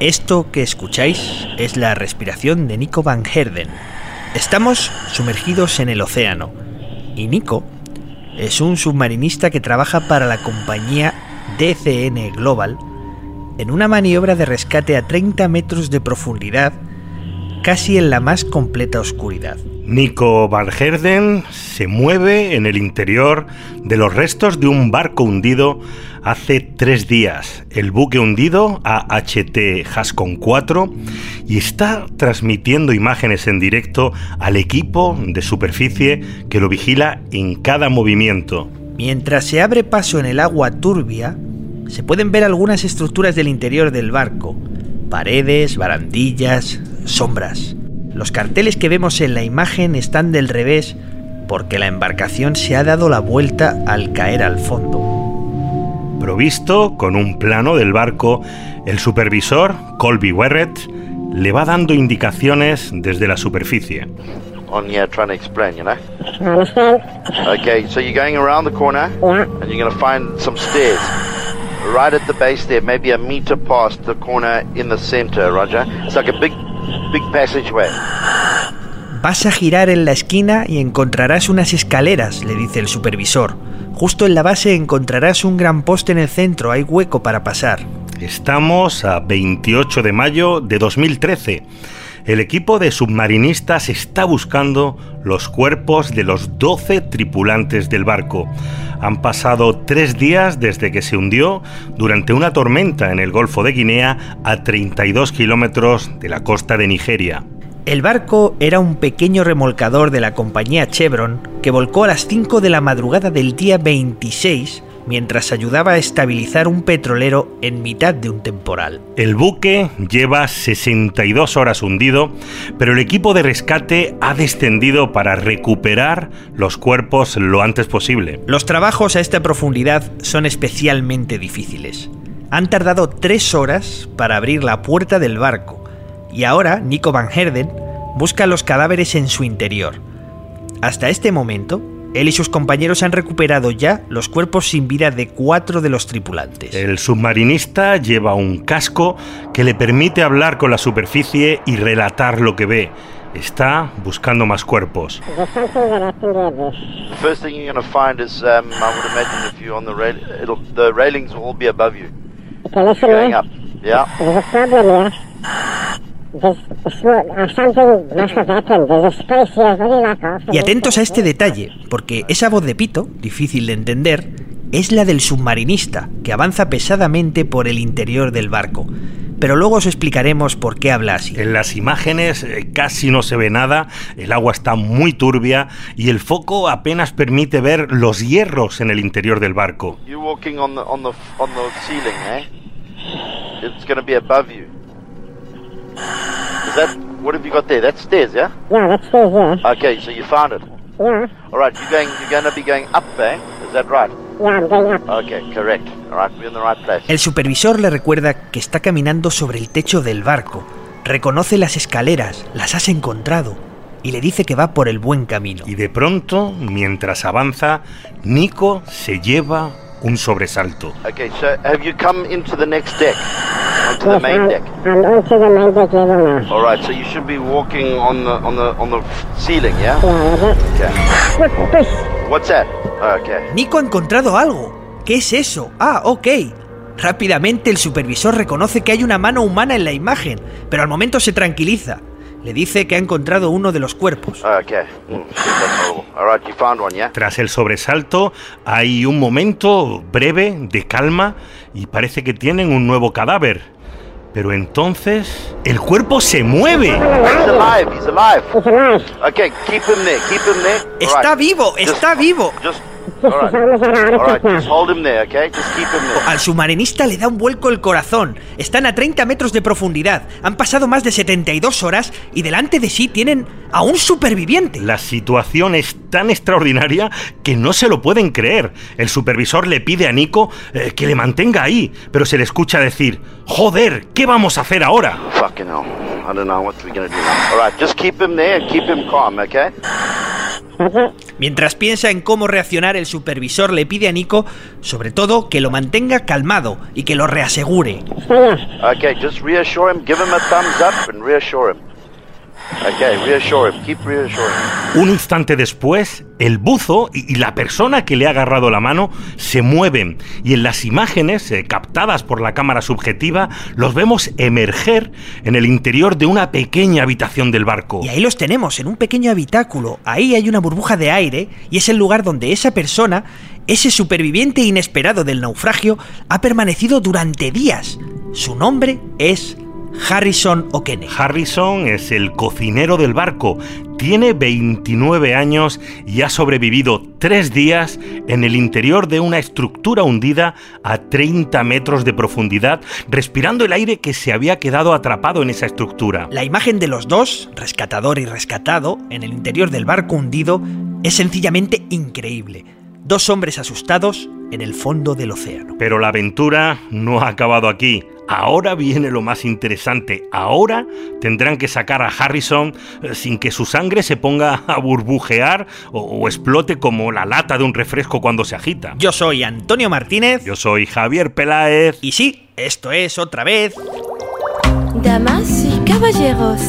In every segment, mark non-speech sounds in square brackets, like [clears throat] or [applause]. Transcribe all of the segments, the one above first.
Esto que escucháis es la respiración de Nico Van Herden. Estamos sumergidos en el océano y Nico es un submarinista que trabaja para la compañía DCN Global en una maniobra de rescate a 30 metros de profundidad, casi en la más completa oscuridad. Nico Van Herden se mueve en el interior de los restos de un barco hundido hace tres días. El buque hundido AHT Hascon 4 y está transmitiendo imágenes en directo al equipo de superficie que lo vigila en cada movimiento. Mientras se abre paso en el agua turbia, se pueden ver algunas estructuras del interior del barco. Paredes, barandillas, sombras. Los carteles que vemos en la imagen están del revés porque la embarcación se ha dado la vuelta al caer al fondo. Provisto con un plano del barco, el supervisor, Colby Werrett, le va dando indicaciones desde la superficie. on here trying to explain, you know? Okay, so you're going around the corner Yeah. and you're going to find some stairs. Right at the base there, maybe a meter past the corner in the center, Roger. It's like a big, big passageway. Vas a girar en la esquina y encontrarás unas escaleras, le dice el supervisor. Justo en la base encontrarás un gran poste en el centro, hay hueco para pasar. Estamos a 28 de mayo de 2013. El equipo de submarinistas está buscando los cuerpos de los 12 tripulantes del barco. Han pasado tres días desde que se hundió durante una tormenta en el Golfo de Guinea a 32 kilómetros de la costa de Nigeria. El barco era un pequeño remolcador de la compañía Chevron que volcó a las 5 de la madrugada del día 26 mientras ayudaba a estabilizar un petrolero en mitad de un temporal. El buque lleva 62 horas hundido, pero el equipo de rescate ha descendido para recuperar los cuerpos lo antes posible. Los trabajos a esta profundidad son especialmente difíciles. Han tardado tres horas para abrir la puerta del barco y ahora Nico Van Herden busca los cadáveres en su interior. Hasta este momento, él y sus compañeros han recuperado ya los cuerpos sin vida de cuatro de los tripulantes. El submarinista lleva un casco que le permite hablar con la superficie y relatar lo que ve. Está buscando más cuerpos. First thing you're going to find is, um, I would imagine if you're on the rail, it'll, the railings will all be above you, going up. Yeah? Y atentos a este detalle, porque esa voz de pito, difícil de entender, es la del submarinista, que avanza pesadamente por el interior del barco. Pero luego os explicaremos por qué habla así. En las imágenes eh, casi no se ve nada, el agua está muy turbia y el foco apenas permite ver los hierros en el interior del barco. You're walking on the, on the, on the ceiling, eh? It's to be above you. Is that, what have you got there? That's stairs, yeah? Yeah, that stays here. Okay, so you found it. Yeah, All right, you're going. You're going to be going up there. Is that right? yeah, I'm going up. Okay, correct. All right, we're in the right place. El supervisor le recuerda que está caminando sobre el techo del barco. Reconoce las escaleras, las has encontrado, y le dice que va por el buen camino. Y de pronto, mientras avanza, Nico se lleva un sobresalto. Okay, so have you come into the next deck, onto the main I'm, deck? I'm onto the main deck level now. All right, so you should be walking on the on the on the ceiling, yeah? Okay. What's that? Okay. Nico ha encontrado algo. ¿Qué es eso? Ah, ok. Rápidamente el supervisor reconoce que hay una mano humana en la imagen, pero al momento se tranquiliza. Le dice que ha encontrado uno de los cuerpos. Mm? Tras el sobresalto, hay un momento breve de calma y parece que tienen un nuevo cadáver. Pero entonces, el cuerpo se mueve. ¡Está vivo! ¡Está Just- vivo! Al submarinista le da un vuelco el corazón. Están a 30 metros de profundidad. Han pasado más de 72 horas y delante de sí tienen a un superviviente. La situación es tan extraordinaria que no se lo pueden creer. El supervisor le pide a Nico eh, que le mantenga ahí, pero se le escucha decir, joder, ¿qué vamos a hacer ahora? Fucking hell. I don't know what we're gonna do now. All right, just keep him there and keep him calm, okay? Mientras piensa en cómo reaccionar, el supervisor le pide a Nico, sobre todo, que lo mantenga calmado y que lo reasegure. Just reassure him. Give him a thumbs up reassure him. Okay, reassure him. Keep reassuring him. Un instante después, el buzo y y la persona que le ha agarrado la mano se mueven y en las imágenes eh, captadas por la cámara subjetiva los vemos emerger en el interior de una pequeña habitación del barco. Y ahí los tenemos, en un pequeño habitáculo. Ahí hay una burbuja de aire y es el lugar donde esa persona, ese superviviente inesperado del naufragio, ha permanecido durante días. Su nombre es Harrison O'Kenney. Harrison es el cocinero del barco. Tiene 29 años y ha sobrevivido tres días en el interior de una estructura hundida a 30 metros de profundidad, respirando el aire que se había quedado atrapado en esa estructura. La imagen de los dos, rescatador y rescatado, en el interior del barco hundido, es sencillamente increíble. Dos hombres asustados en el fondo del océano. Pero la aventura no ha acabado aquí. Ahora viene lo más interesante. Ahora tendrán que sacar a Harrison eh, sin que su sangre se ponga a burbujear o, o explote como la lata de un refresco cuando se agita. Yo soy Antonio Martínez Yo soy Javier Peláez. y sí, esto es otra vez Damas y caballeros,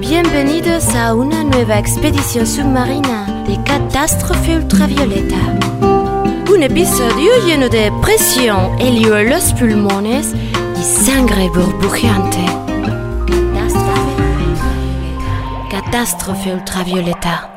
bienvenidos a una nueva expedición submarina de catástrofe ultravioleta. Un episodio lleno de presión, helio en los pulmones sangre burbujeante. Catástrofe, catástrofe ultravioleta.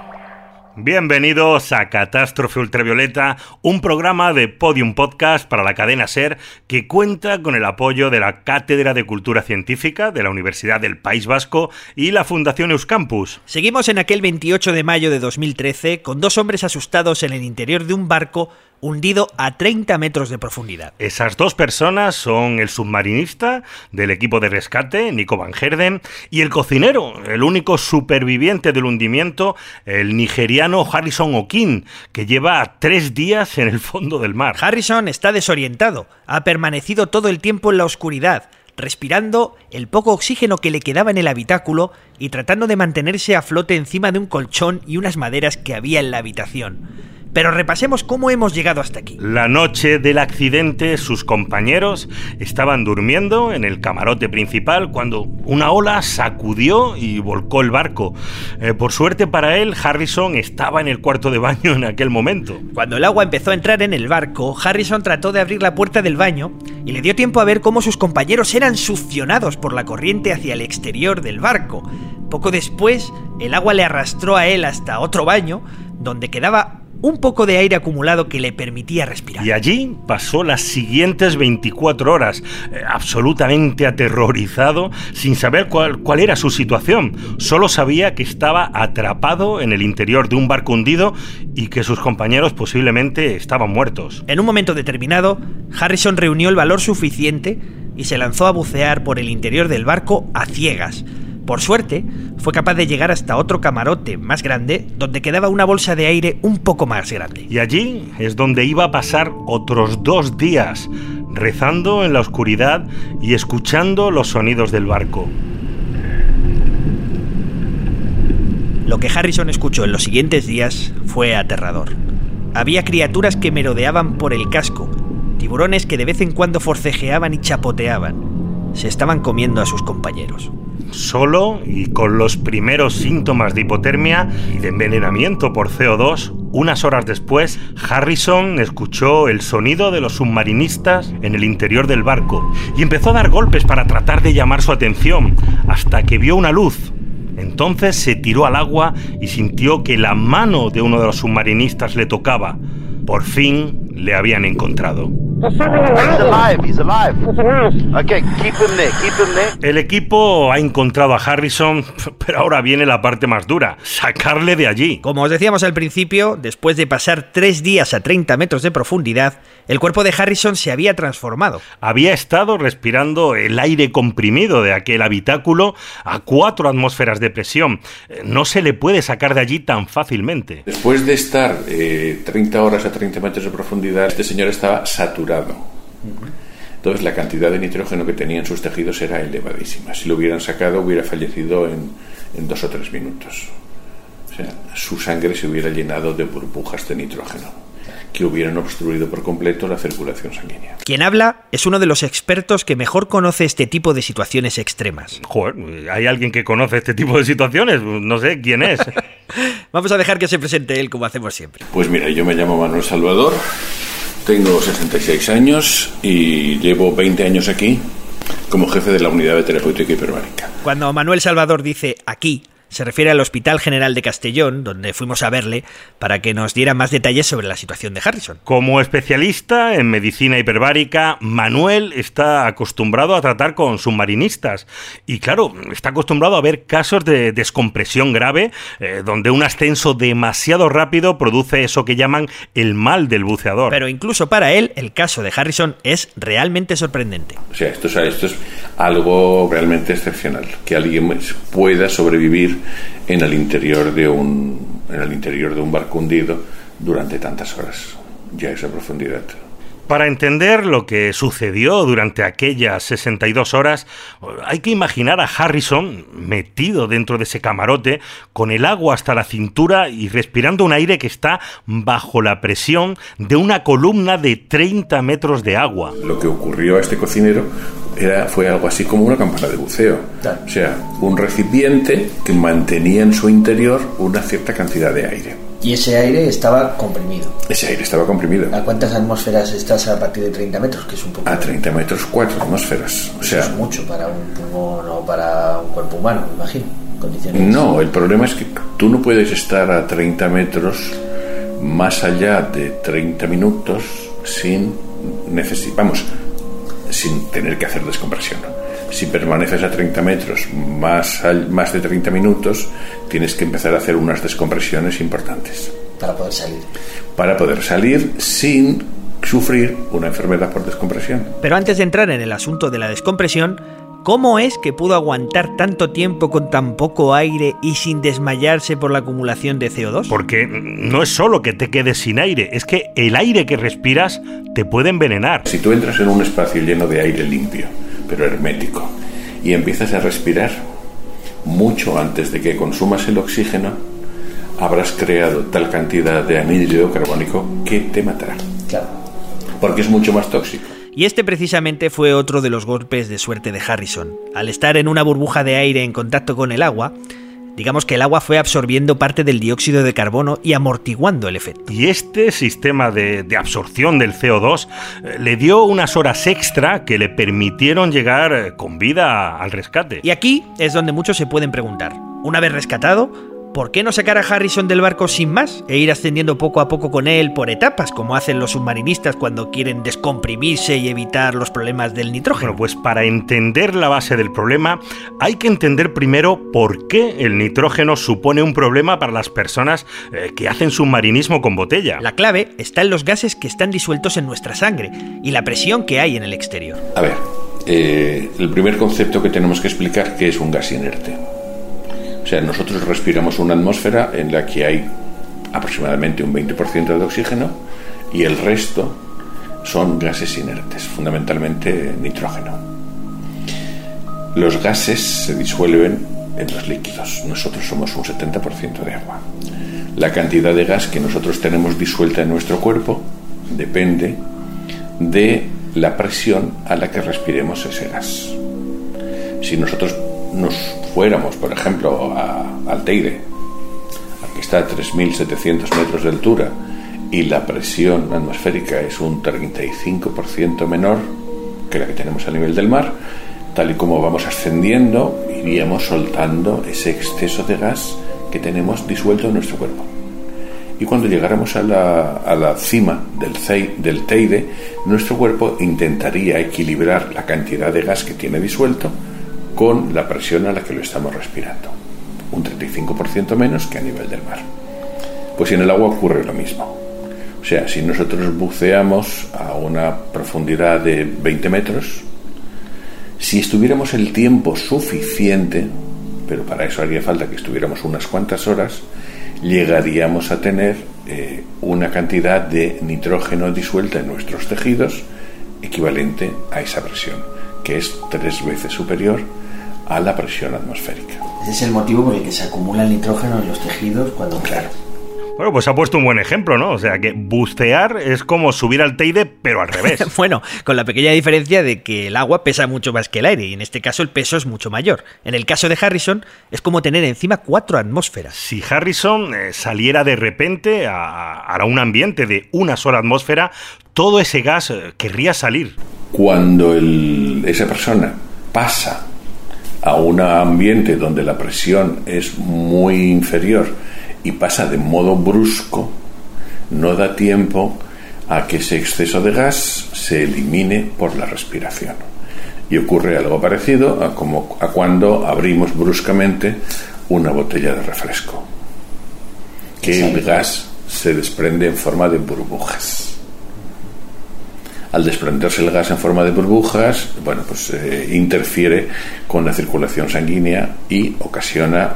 Bienvenidos a Catástrofe Ultravioleta, un programa de Podium Podcast para la cadena Ser que cuenta con el apoyo de la Cátedra de Cultura Científica de la Universidad del País Vasco y la Fundación Euskampus. Seguimos en aquel 28 de mayo de 2013 con dos hombres asustados en el interior de un barco hundido a 30 metros de profundidad. Esas dos personas son el submarinista del equipo de rescate, Nico Van Herden, y el cocinero, el único superviviente del hundimiento, el nigeriano Harrison O'Kin, que lleva tres días en el fondo del mar. Harrison está desorientado, ha permanecido todo el tiempo en la oscuridad, respirando el poco oxígeno que le quedaba en el habitáculo y tratando de mantenerse a flote encima de un colchón y unas maderas que había en la habitación. Pero repasemos cómo hemos llegado hasta aquí. La noche del accidente, sus compañeros estaban durmiendo en el camarote principal cuando una ola sacudió y volcó el barco. Eh, por suerte para él, Harrison estaba en el cuarto de baño en aquel momento. Cuando el agua empezó a entrar en el barco, Harrison trató de abrir la puerta del baño y le dio tiempo a ver cómo sus compañeros eran succionados por la corriente hacia el exterior del barco. Poco después, el agua le arrastró a él hasta otro baño, donde quedaba un poco de aire acumulado que le permitía respirar. Y allí pasó las siguientes 24 horas, eh, absolutamente aterrorizado, sin saber cuál, cuál era su situación. Solo sabía que estaba atrapado en el interior de un barco hundido y que sus compañeros posiblemente estaban muertos. En un momento determinado, Harrison reunió el valor suficiente y se lanzó a bucear por el interior del barco a ciegas. Por suerte, fue capaz de llegar hasta otro camarote más grande donde quedaba una bolsa de aire un poco más grande. Y allí es donde iba a pasar otros dos días, rezando en la oscuridad y escuchando los sonidos del barco. Lo que Harrison escuchó en los siguientes días fue aterrador. Había criaturas que merodeaban por el casco, tiburones que de vez en cuando forcejeaban y chapoteaban. Se estaban comiendo a sus compañeros. Solo y con los primeros síntomas de hipotermia y de envenenamiento por CO2, unas horas después, Harrison escuchó el sonido de los submarinistas en el interior del barco y empezó a dar golpes para tratar de llamar su atención, hasta que vio una luz. Entonces se tiró al agua y sintió que la mano de uno de los submarinistas le tocaba. Por fin le habían encontrado. El equipo ha encontrado a Harrison, [laughs] pero ahora viene la parte más dura, sacarle de allí. Como os decíamos al principio, después de pasar tres días a 30 metros de profundidad, el cuerpo de Harrison se había transformado. Había estado respirando el aire comprimido de aquel habitáculo a cuatro atmósferas de presión. Eh, No se le puede sacar de allí tan fácilmente. Después de estar eh, 30 horas a 30 metros de profundidad, este señor estaba saturado. Entonces la cantidad de nitrógeno que tenía en sus tejidos era elevadísima. Si lo hubieran sacado hubiera fallecido en, en dos o tres minutos. O sea, su sangre se hubiera llenado de burbujas de nitrógeno que hubieran obstruido por completo la circulación sanguínea. Quien habla es uno de los expertos que mejor conoce este tipo de situaciones extremas. Joder, ¿hay alguien que conoce este tipo de situaciones? No sé quién es. [laughs] Vamos a dejar que se presente él como hacemos siempre. Pues mira, yo me llamo Manuel Salvador, tengo 66 años y llevo 20 años aquí como jefe de la unidad de terapéutica hiperbárica. Cuando Manuel Salvador dice aquí, se refiere al Hospital General de Castellón, donde fuimos a verle, para que nos diera más detalles sobre la situación de Harrison. Como especialista en medicina hiperbárica, Manuel está acostumbrado a tratar con submarinistas. Y claro, está acostumbrado a ver casos de descompresión grave, eh, donde un ascenso demasiado rápido produce eso que llaman el mal del buceador. Pero incluso para él, el caso de Harrison es realmente sorprendente. O sea, esto, o sea, esto es algo realmente excepcional, que alguien pueda sobrevivir en el interior de un, en el interior de un barco hundido durante tantas horas, ya esa profundidad. Para entender lo que sucedió durante aquellas 62 horas, hay que imaginar a Harrison metido dentro de ese camarote, con el agua hasta la cintura y respirando un aire que está bajo la presión de una columna de 30 metros de agua. Lo que ocurrió a este cocinero era, fue algo así como una campana de buceo. O sea, un recipiente que mantenía en su interior una cierta cantidad de aire. Y ese aire estaba comprimido. Ese aire estaba comprimido. ¿A cuántas atmósferas estás a partir de 30 metros? Que es un poco... A 30 metros, 4 atmósferas. O sea, es mucho para un pulmón o para un cuerpo humano, me imagino. Condiciones. No, el problema es que tú no puedes estar a 30 metros más allá de 30 minutos sin necesitamos sin tener que hacer descompresión. Si permaneces a 30 metros más, más de 30 minutos, tienes que empezar a hacer unas descompresiones importantes Para poder salir. para poder salir sin sufrir una enfermedad por descompresión. Pero antes de entrar en el asunto de la descompresión, ¿cómo es que pudo aguantar tanto tiempo con tan poco aire y sin desmayarse por la acumulación de CO2? Porque no es solo que te quedes sin aire, es que el aire que respiras te puede envenenar. Si tú entras en un espacio lleno de aire limpio, pero hermético, y empiezas a respirar, mucho antes de que consumas el oxígeno, habrás creado tal cantidad de anhídrido carbónico que te matará, Claro. porque es mucho más tóxico. Y este precisamente fue otro de los golpes de suerte de Harrison. Al estar en una burbuja de aire en contacto con el agua, digamos que el agua fue absorbiendo parte del dióxido de carbono y amortiguando el efecto. Y este sistema de, de absorción del CO2 eh, le dio unas horas extra que le permitieron llegar eh, con vida al rescate. Y aquí es donde muchos se pueden preguntar, una vez rescatado, ¿por qué no sacar a Harrison del barco sin más e ir ascendiendo poco a poco con él por etapas, como hacen los submarinistas cuando quieren descomprimirse y evitar los problemas del nitrógeno? Bueno, pues para entender la base del problema hay que entender primero por qué el nitrógeno supone un problema para las personas eh, que hacen submarinismo con botella. La clave está en los gases que están disueltos en nuestra sangre y la presión que hay en el exterior. A ver, eh, el primer concepto que tenemos que explicar que es un gas inerte. O sea, nosotros respiramos una atmósfera en la que hay aproximadamente un 20% de oxígeno y el resto son gases inertes, fundamentalmente nitrógeno. Los gases se disuelven en los líquidos. Nosotros somos un 70% de agua. La cantidad de gas que nosotros tenemos disuelta en nuestro cuerpo depende de la presión a la que respiremos ese gas. Si nosotros nos fuéramos, por ejemplo, a, al Teide, que está a 3.700 metros de altura, y la presión atmosférica es un 35% menor que la que tenemos a nivel del mar, tal y como vamos ascendiendo, iríamos soltando ese exceso de gas que tenemos disuelto en nuestro cuerpo. Y cuando llegáramos a la, cima del Teide, nuestro cuerpo intentaría equilibrar la cantidad de gas que tiene disuelto con la presión a la que lo estamos respirando. Un 35% menos que a nivel del mar. Pues en el agua ocurre lo mismo. O sea, si nosotros buceamos a una profundidad de 20 metros, si estuviéramos el tiempo suficiente, pero para eso haría falta que estuviéramos unas cuantas horas, llegaríamos a tener eh, una cantidad de nitrógeno disuelta en nuestros tejidos equivalente a esa presión, que es tres veces superior a la presión atmosférica. Ese es el motivo por el que se acumula el nitrógeno en los tejidos cuando... Claro. Bueno, pues ha puesto un buen ejemplo, ¿no? O sea, que bucear es como subir al Teide, pero al revés. [laughs] bueno, con la pequeña diferencia de que el agua pesa mucho más que el aire, y en este caso el peso es mucho mayor. En el caso de Harrison, es como tener encima cuatro atmósferas. Si Harrison eh, saliera de repente a, a, un ambiente de una sola atmósfera, todo ese gas eh, querría salir. Cuando el, esa persona pasa a un ambiente donde la presión es muy inferior, y pasa de modo brusco, no da tiempo a que ese exceso de gas se elimine por la respiración. Y ocurre algo parecido a, como a cuando abrimos bruscamente una botella de refresco, que el gas se desprende en forma de burbujas. Al desprenderse el gas en forma de burbujas, bueno, pues eh, interfiere con la circulación sanguínea y ocasiona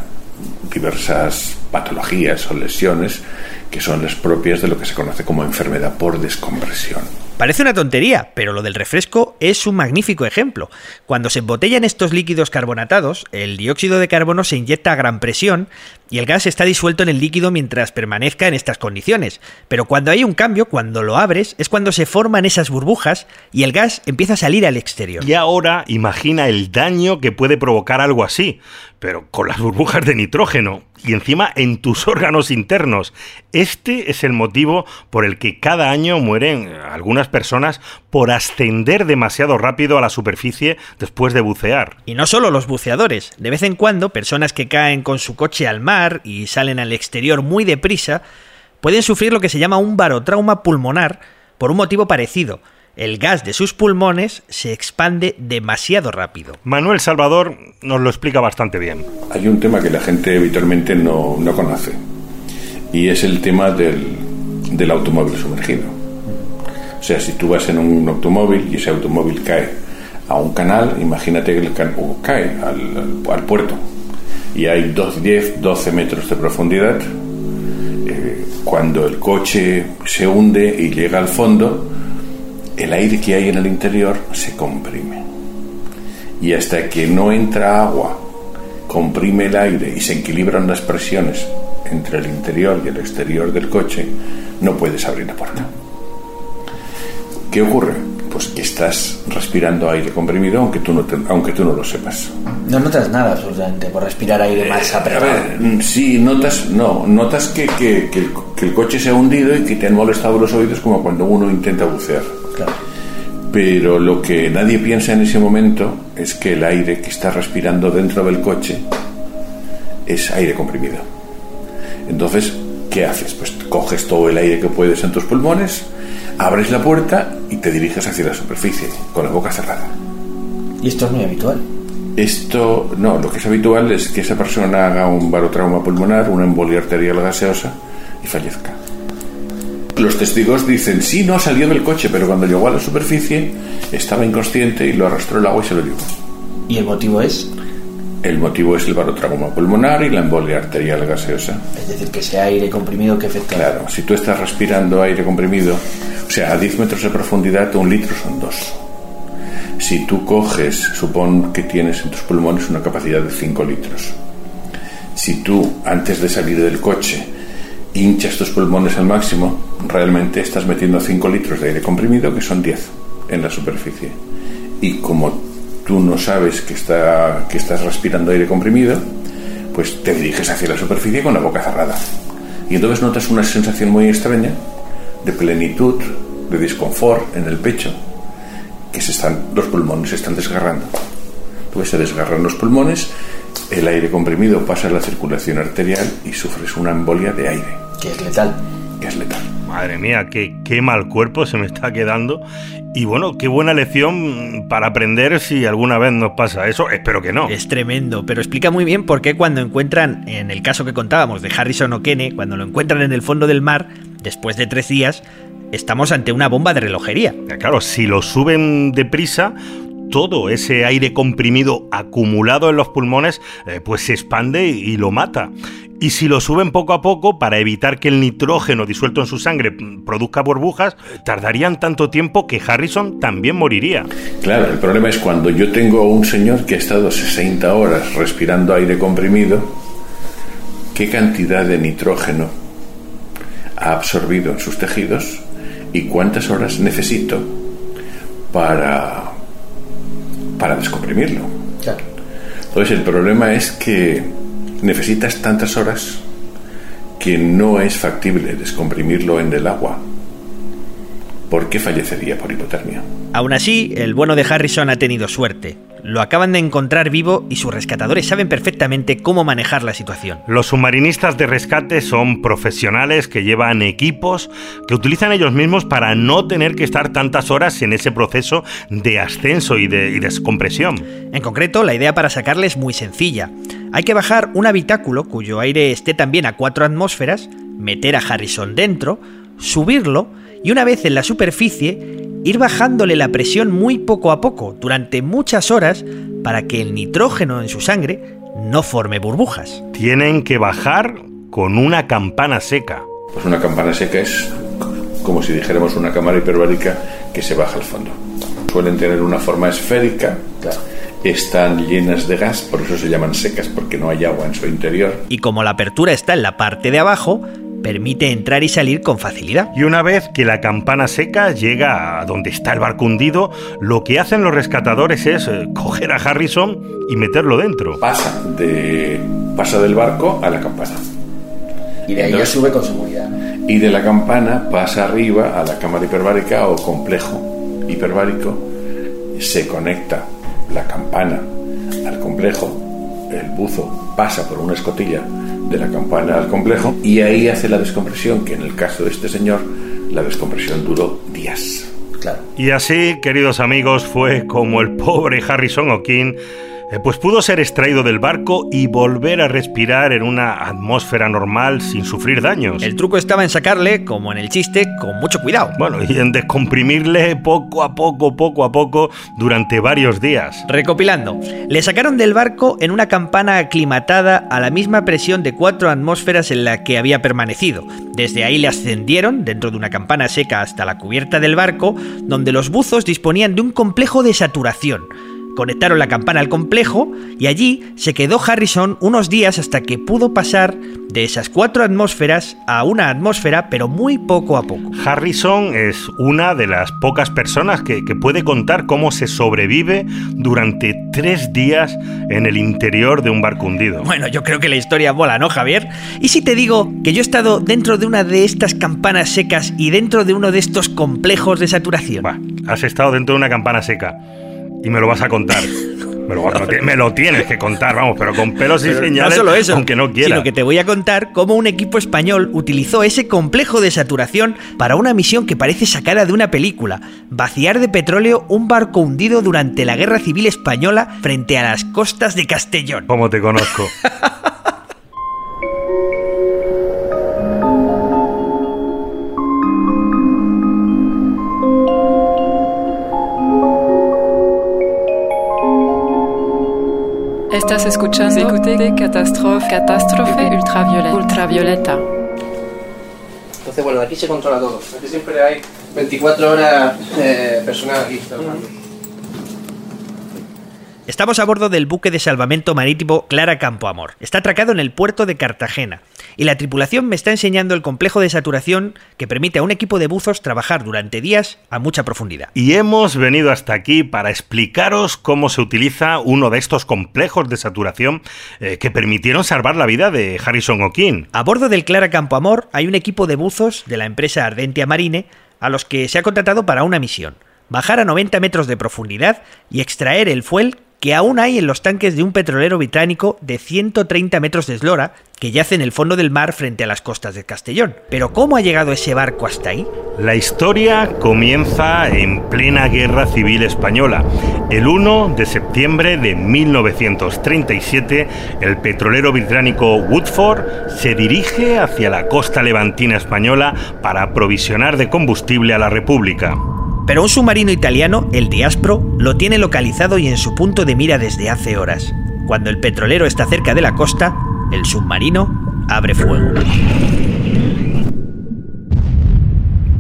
diversas patologías o lesiones que son las propias de lo que se conoce como enfermedad por descompresión. Parece una tontería, pero lo del refresco es un magnífico ejemplo. Cuando se embotellan estos líquidos carbonatados, el dióxido de carbono se inyecta a gran presión y el gas está disuelto en el líquido mientras permanezca en estas condiciones. Pero cuando hay un cambio, cuando lo abres, es cuando se forman esas burbujas y el gas empieza a salir al exterior. Y ahora imagina el daño que puede provocar algo así, pero con las burbujas de nitrógeno y encima en tus órganos internos. Este es el motivo por el que cada año mueren algunas personas por ascender demasiado rápido a la superficie después de bucear. Y no solo los buceadores, de vez en cuando personas que caen con su coche al mar y salen al exterior muy deprisa pueden sufrir lo que se llama un barotrauma pulmonar por un motivo parecido el gas de sus pulmones se expande demasiado rápido. Manuel Salvador nos lo explica bastante bien. Hay un tema que la gente habitualmente no, no conoce y es el tema del, del automóvil sumergido. O sea, si tú vas en un automóvil y ese automóvil cae a un canal, imagínate que el can o cae al, al, puerto y hay 2, 10, 12 metros de profundidad. Eh, cuando el coche se hunde y llega al fondo, el aire que hay en el interior se comprime. Y hasta que no entra agua, comprime el aire y se equilibran las presiones entre el interior y el exterior del coche, no puedes abrir la puerta. ¿Qué ocurre? Pues que estás respirando aire comprimido aunque tú no, aunque tú no lo sepas. No notas nada absolutamente por respirar aire más eh, apretado. Mm, sí, notas, no, notas que, que, que, el, que el coche se ha hundido y que te han molestado los oídos como cuando uno intenta bucear. Claro. Pero lo que nadie piensa en ese momento es que el aire que está respirando dentro del coche es aire comprimido. Entonces, ¿qué haces? Pues coges todo el aire que puedes en tus pulmones, abres la puerta te diriges hacia la superficie, con la boca cerrada. ¿Y esto es muy habitual? Esto, no, lo que es habitual es que esa persona haga un barotrauma pulmonar, una embolia arterial gaseosa y fallezca. Los testigos dicen, sí, no salió del coche, pero cuando llegó a la superficie estaba inconsciente y lo arrastró el agua y se lo llevó. ¿Y el motivo es? El motivo es el barotrauma pulmonar y la embolia arterial gaseosa. Es decir, que sea aire comprimido que afecta. Claro, si tú estás respirando aire comprimido, o sea, a 10 metros de profundidad, un litro son dos. Si tú coges, supón que tienes en tus pulmones una capacidad de 5 litros. Si tú, antes de salir del coche, hinchas tus pulmones al máximo, realmente estás metiendo 5 litros de aire comprimido, que son 10 en la superficie. Y como tú no sabes que, está, que estás respirando aire comprimido, pues te diriges hacia la superficie con la boca cerrada. Y entonces notas una sensación muy extraña de plenitud, de disconfort en el pecho, que se están, los pulmones se están desgarrando. Entonces se desgarran los pulmones, el aire comprimido pasa a la circulación arterial y sufres una embolia de aire. Que es letal. Que es letal. Madre mía, qué, qué mal cuerpo se me está quedando. Y bueno, qué buena lección para aprender si alguna vez nos pasa eso. Espero que no. Es tremendo, pero explica muy bien por qué cuando encuentran, en el caso que contábamos de Harrison O'Kene, cuando lo encuentran en el fondo del mar, después de tres días, estamos ante una bomba de relojería. Claro, si lo suben deprisa, todo ese aire comprimido acumulado en los pulmones, eh, pues se expande y lo mata. Y si lo suben poco a poco para evitar que el nitrógeno disuelto en su sangre produzca burbujas, tardarían tanto tiempo que Harrison también moriría. Claro, el problema es cuando yo tengo un señor que ha estado 60 horas respirando aire comprimido, ¿qué cantidad de nitrógeno ha absorbido en sus tejidos y cuántas horas necesito para, para descomprimirlo? Claro. Entonces el problema es que necesitas tantas horas que no es factible descomprimirlo en el agua. ¿Por qué fallecería por hipotermia? Aún así, el bueno de Harrison ha tenido suerte. Lo acaban de encontrar vivo y sus rescatadores saben perfectamente cómo manejar la situación. Los submarinistas de rescate son profesionales que llevan equipos que utilizan ellos mismos para no tener que estar tantas horas en ese proceso de ascenso y de y descompresión. En concreto, la idea para sacarle es muy sencilla. Hay que bajar un habitáculo cuyo aire esté también a 4 atmósferas, meter a Harrison dentro, subirlo y una vez en la superficie ir bajándole la presión muy poco a poco durante muchas horas para que el nitrógeno en su sangre no forme burbujas. Tienen que bajar con una campana seca. Pues una campana seca es como si dijéramos una cámara hiperbárica que se baja al fondo. Suelen tener una forma esférica, Claro. están llenas de gas, por eso se llaman secas, porque no hay agua en su interior. Y como la apertura está en la parte de abajo, permite entrar y salir con facilidad. Y una vez que la campana seca llega a donde está el barco hundido, lo que hacen los rescatadores es eh, coger a Harrison y meterlo dentro. Pasa, de, pasa del barco a la campana. Y de ahí ya sube con seguridad. Y de la campana pasa arriba a la cámara hiperbárica o complejo hiperbárico. Se conecta la campana al complejo. El buzo pasa por una escotilla de la campana al complejo y ahí hace la descompresión, que en el caso de este señor, la descompresión duró días. Claro. Y así, queridos amigos, fue como el pobre Harrison O'Keefe pues pudo ser extraído del barco y volver a respirar en una atmósfera normal sin sufrir daños. El truco estaba en sacarle, como en el chiste, con mucho cuidado. Bueno, y en descomprimirle poco a poco, poco a poco, durante varios días. Recopilando, le sacaron del barco en una campana aclimatada a la misma presión de 4 atmósferas en la que había permanecido. Desde ahí le ascendieron dentro de una campana seca hasta la cubierta del barco, donde los buzos disponían de un complejo de saturación. Conectaron la campana al complejo y allí se quedó Harrison unos días hasta que pudo pasar de esas cuatro atmósferas a una atmósfera, pero muy poco a poco. Harrison es una de las pocas personas que, que puede contar cómo se sobrevive durante tres días en el interior de un barco hundido. Bueno, yo creo que la historia mola, ¿no, Javier? ¿Y si te digo que yo he estado dentro de una de estas campanas secas y dentro de uno de estos complejos de saturación? Va, has estado dentro de una campana seca y me lo vas a contar. Me lo, me lo tienes que contar, vamos, pero con pelos y señales, no solo eso, aunque no quiera. sino que te voy a contar cómo un equipo español utilizó ese complejo de saturación para una misión que parece sacada de una película, vaciar de petróleo un barco hundido durante la Guerra Civil Española frente a las costas de Castellón. Como te conozco. [laughs] Estás escuchando Écoutez Catástrofe, Catástrofe Ultravioleta. Ultravioleta. Entonces, bueno, aquí se controla todo. Aquí siempre hay 24 horas eh, personal aquí trabajando. Estamos a bordo del buque de salvamento marítimo Clara Campoamor. Está atracado en el puerto de Cartagena. Y la tripulación me está enseñando el complejo de saturación que permite a un equipo de buzos trabajar durante días a mucha profundidad. Y hemos venido hasta aquí para explicaros cómo se utiliza uno de estos complejos de saturación eh, que permitieron salvar la vida de Harrison O'Keefe. A bordo del Clara Campoamor hay un equipo de buzos de la empresa Ardentia Marine a los que se ha contratado para una misión. Bajar a 90 metros de profundidad y extraer el fuel que aún hay en los tanques de un petrolero británico de 130 metros de eslora que yace en el fondo del mar frente a las costas de Castellón. Pero ¿cómo ha llegado ese barco hasta ahí? La historia comienza en plena Guerra Civil Española. El 1 de septiembre de 1937, el petrolero británico Woodford se dirige hacia la costa levantina española para aprovisionar de combustible a la República. Pero un submarino italiano, el Diaspro, lo tiene localizado y en su punto de mira desde hace horas. Cuando el petrolero está cerca de la costa, el submarino abre fuego.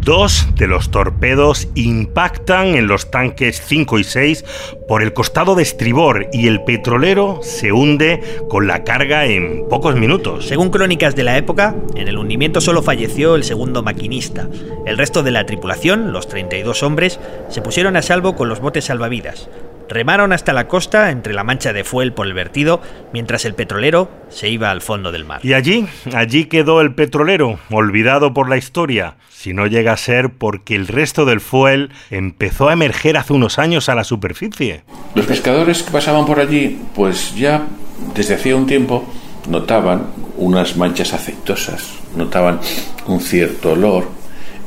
Dos de los torpedos impactan en los tanques 5 y 6 por el costado de estribor y el petrolero se hunde con la carga en pocos minutos. Según crónicas de la época, en el hundimiento solo falleció el segundo maquinista. El resto de la tripulación, los 32 hombres, se pusieron a salvo con los botes salvavidas. Remaron hasta la costa entre la mancha de fuel por el vertido, mientras el petrolero se iba al fondo del mar. Y allí, allí quedó el petrolero, olvidado por la historia, si no llega a ser porque el resto del fuel empezó a emerger hace unos años a la superficie. Los pescadores que pasaban por allí, pues ya desde hacía un tiempo notaban unas manchas aceitosas, notaban un cierto olor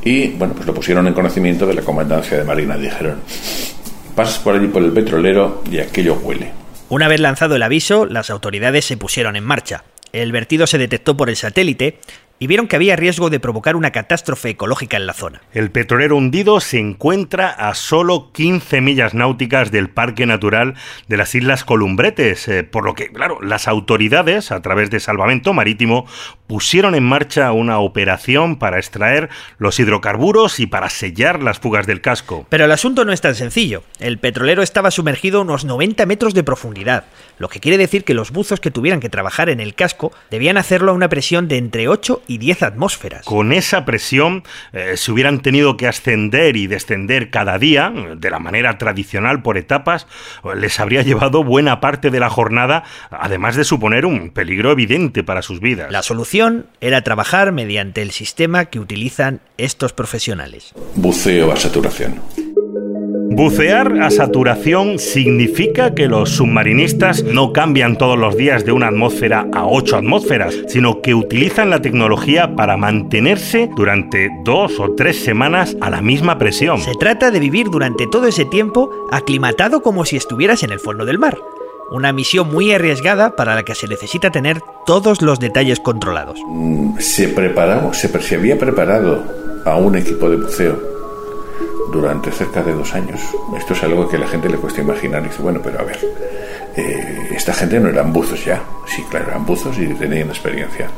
y, bueno, pues lo pusieron en conocimiento de la comandancia de Marina. Dijeron, pasas por allí por el petrolero y aquello huele. Una vez lanzado el aviso, las autoridades se pusieron en marcha. El vertido se detectó por el satélite y vieron que había riesgo de provocar una catástrofe ecológica en la zona. El petrolero hundido se encuentra a solo 15 millas náuticas del Parque Natural de las Islas Columbretes, eh, por lo que, claro, las autoridades, a través de Salvamento Marítimo, pusieron en marcha una operación para extraer los hidrocarburos y para sellar las fugas del casco. Pero el asunto no es tan sencillo. El petrolero estaba sumergido a unos 90 metros de profundidad, lo que quiere decir que los buzos que tuvieran que trabajar en el casco debían hacerlo a una presión de entre 8 y 10 atmósferas. Con esa presión eh, se hubieran tenido que ascender y descender cada día, de la manera tradicional por etapas, les habría llevado buena parte de la jornada, además de suponer un peligro evidente para sus vidas. La solución era trabajar mediante el sistema que utilizan estos profesionales. Buceo a saturación. Bucear a saturación significa que los submarinistas no cambian todos los días de una atmósfera a ocho atmósferas, sino que utilizan la tecnología para mantenerse durante dos o tres semanas a la misma presión. Se trata de vivir durante todo ese tiempo aclimatado como si estuvieras en el fondo del mar. Una misión muy arriesgada para la que se necesita tener todos los detalles controlados. Mm, Se preparó, se, se había preparado a un equipo de buceo durante cerca de dos años. Esto es algo que a la gente le cuesta imaginar. Y dice, bueno, pero a ver, eh, esta gente no eran buzos ya. Sí, claro, eran buzos y tenían experiencia.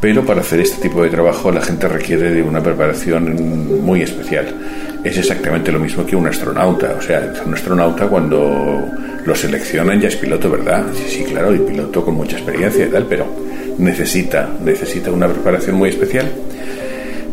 Pero para hacer este tipo de trabajo la gente requiere de una preparación muy especial. Es exactamente lo mismo que un astronauta. O sea, un astronauta cuando lo seleccionan ya es piloto, ¿verdad? Sí, sí, claro, y piloto con mucha experiencia y tal, pero necesita, necesita una preparación muy especial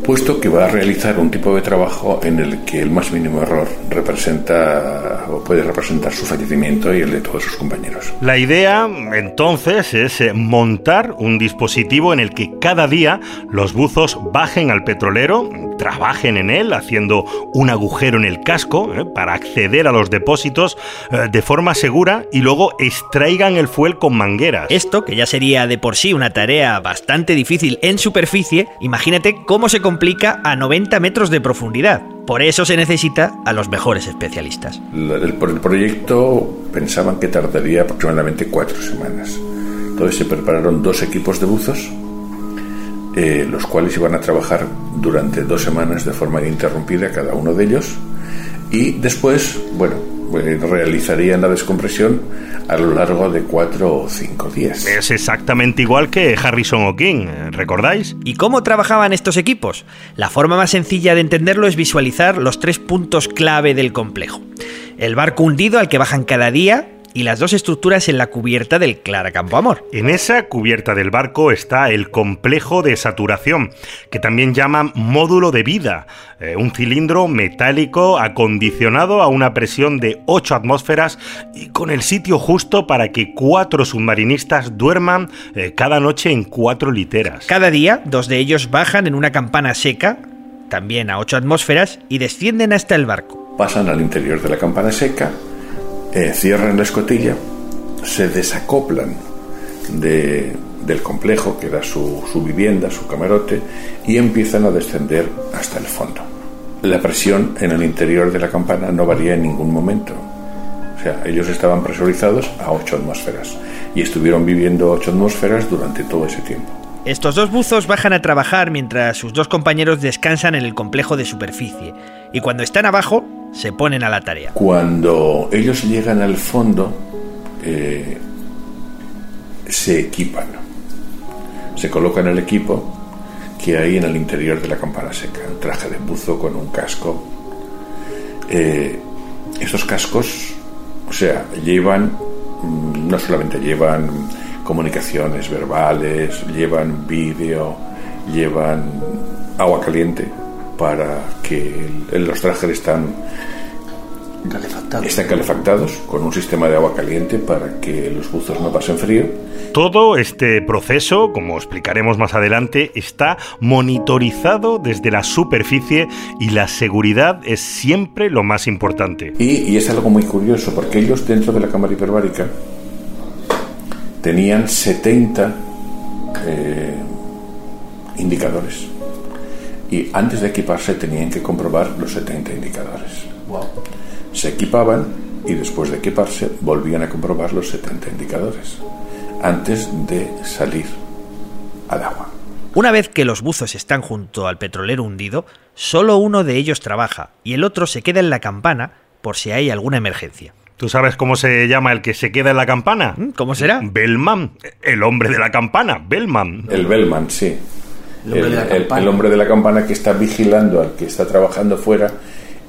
puesto que va a realizar un tipo de trabajo en el que el más mínimo error representa o puede representar su fallecimiento y el de todos sus compañeros. La idea, entonces, es eh, montar un dispositivo en el que cada día los buzos bajen al petrolero, trabajen en él, haciendo un agujero en el casco eh, para acceder a los depósitos eh, de forma segura y luego extraigan el fuel con mangueras. Esto, que ya sería de por sí una tarea bastante difícil en superficie, imagínate cómo se complica a 90 metros de profundidad. Por eso se necesita a los mejores especialistas. Por el proyecto pensaban que tardaría aproximadamente cuatro semanas. Entonces se prepararon dos equipos de buzos, eh, los cuales iban a trabajar durante dos semanas de forma ininterrumpida cada uno de ellos, y después, bueno, eh, realizarían la descompresión a lo largo de cuatro o cinco días. Es exactamente igual que Harrison O'King, eh, ¿recordáis? ¿Y cómo trabajaban estos equipos? La forma más sencilla de entenderlo es visualizar los tres puntos clave del complejo. El barco hundido al que bajan cada día y las dos estructuras en la cubierta del Clara Campo Amor. En esa cubierta del barco está el complejo de saturación, que también llaman módulo de vida, eh, un cilindro metálico acondicionado a una presión de 8 atmósferas y con el sitio justo para que cuatro submarinistas duerman eh, cada noche en cuatro literas. Cada día, dos de ellos bajan en una campana seca, también a 8 atmósferas, y descienden hasta el barco. Pasan al interior de la campana seca, eh, cierran la escotilla, se desacoplan de, del complejo, que era su, su vivienda, su camarote, y empiezan a descender hasta el fondo. La presión en el interior de la campana no varía en ningún momento. O sea, ellos estaban presurizados a 8 atmósferas y estuvieron viviendo 8 atmósferas durante todo ese tiempo. Estos dos buzos bajan a trabajar mientras sus dos compañeros descansan en el complejo de superficie y cuando están abajo se ponen a la tarea. Cuando ellos llegan al fondo, eh, se equipan, se colocan el equipo que hay en el interior de la campana seca, un traje de buzo con un casco. Eh, estos cascos, o sea, llevan, mm, no solamente llevan comunicaciones verbales, llevan vídeo, llevan agua caliente para que el- los trajes están están calefactados con un sistema de agua caliente para que los buzos no pasen frío. Todo este proceso, como explicaremos más adelante, está monitorizado desde la superficie y la seguridad es siempre lo más importante. Y, y es algo muy curioso porque ellos dentro de la cámara hiperbárica tenían 70 eh, indicadores. Y antes de equiparse tenían que comprobar los 70 indicadores. Se equipaban y después de equiparse volvían a comprobar los 70 indicadores antes de salir al agua. Una vez que los buzos están junto al petrolero hundido, solo uno de ellos trabaja y el otro se queda en la campana por si hay alguna emergencia. ¿Tú sabes cómo se llama el que se queda en la campana? ¿Cómo será? Bellman, el hombre de la campana, Bellman. El Bellman, sí. El hombre de la el- campana. el hombre de la campana que está vigilando al que está trabajando fuera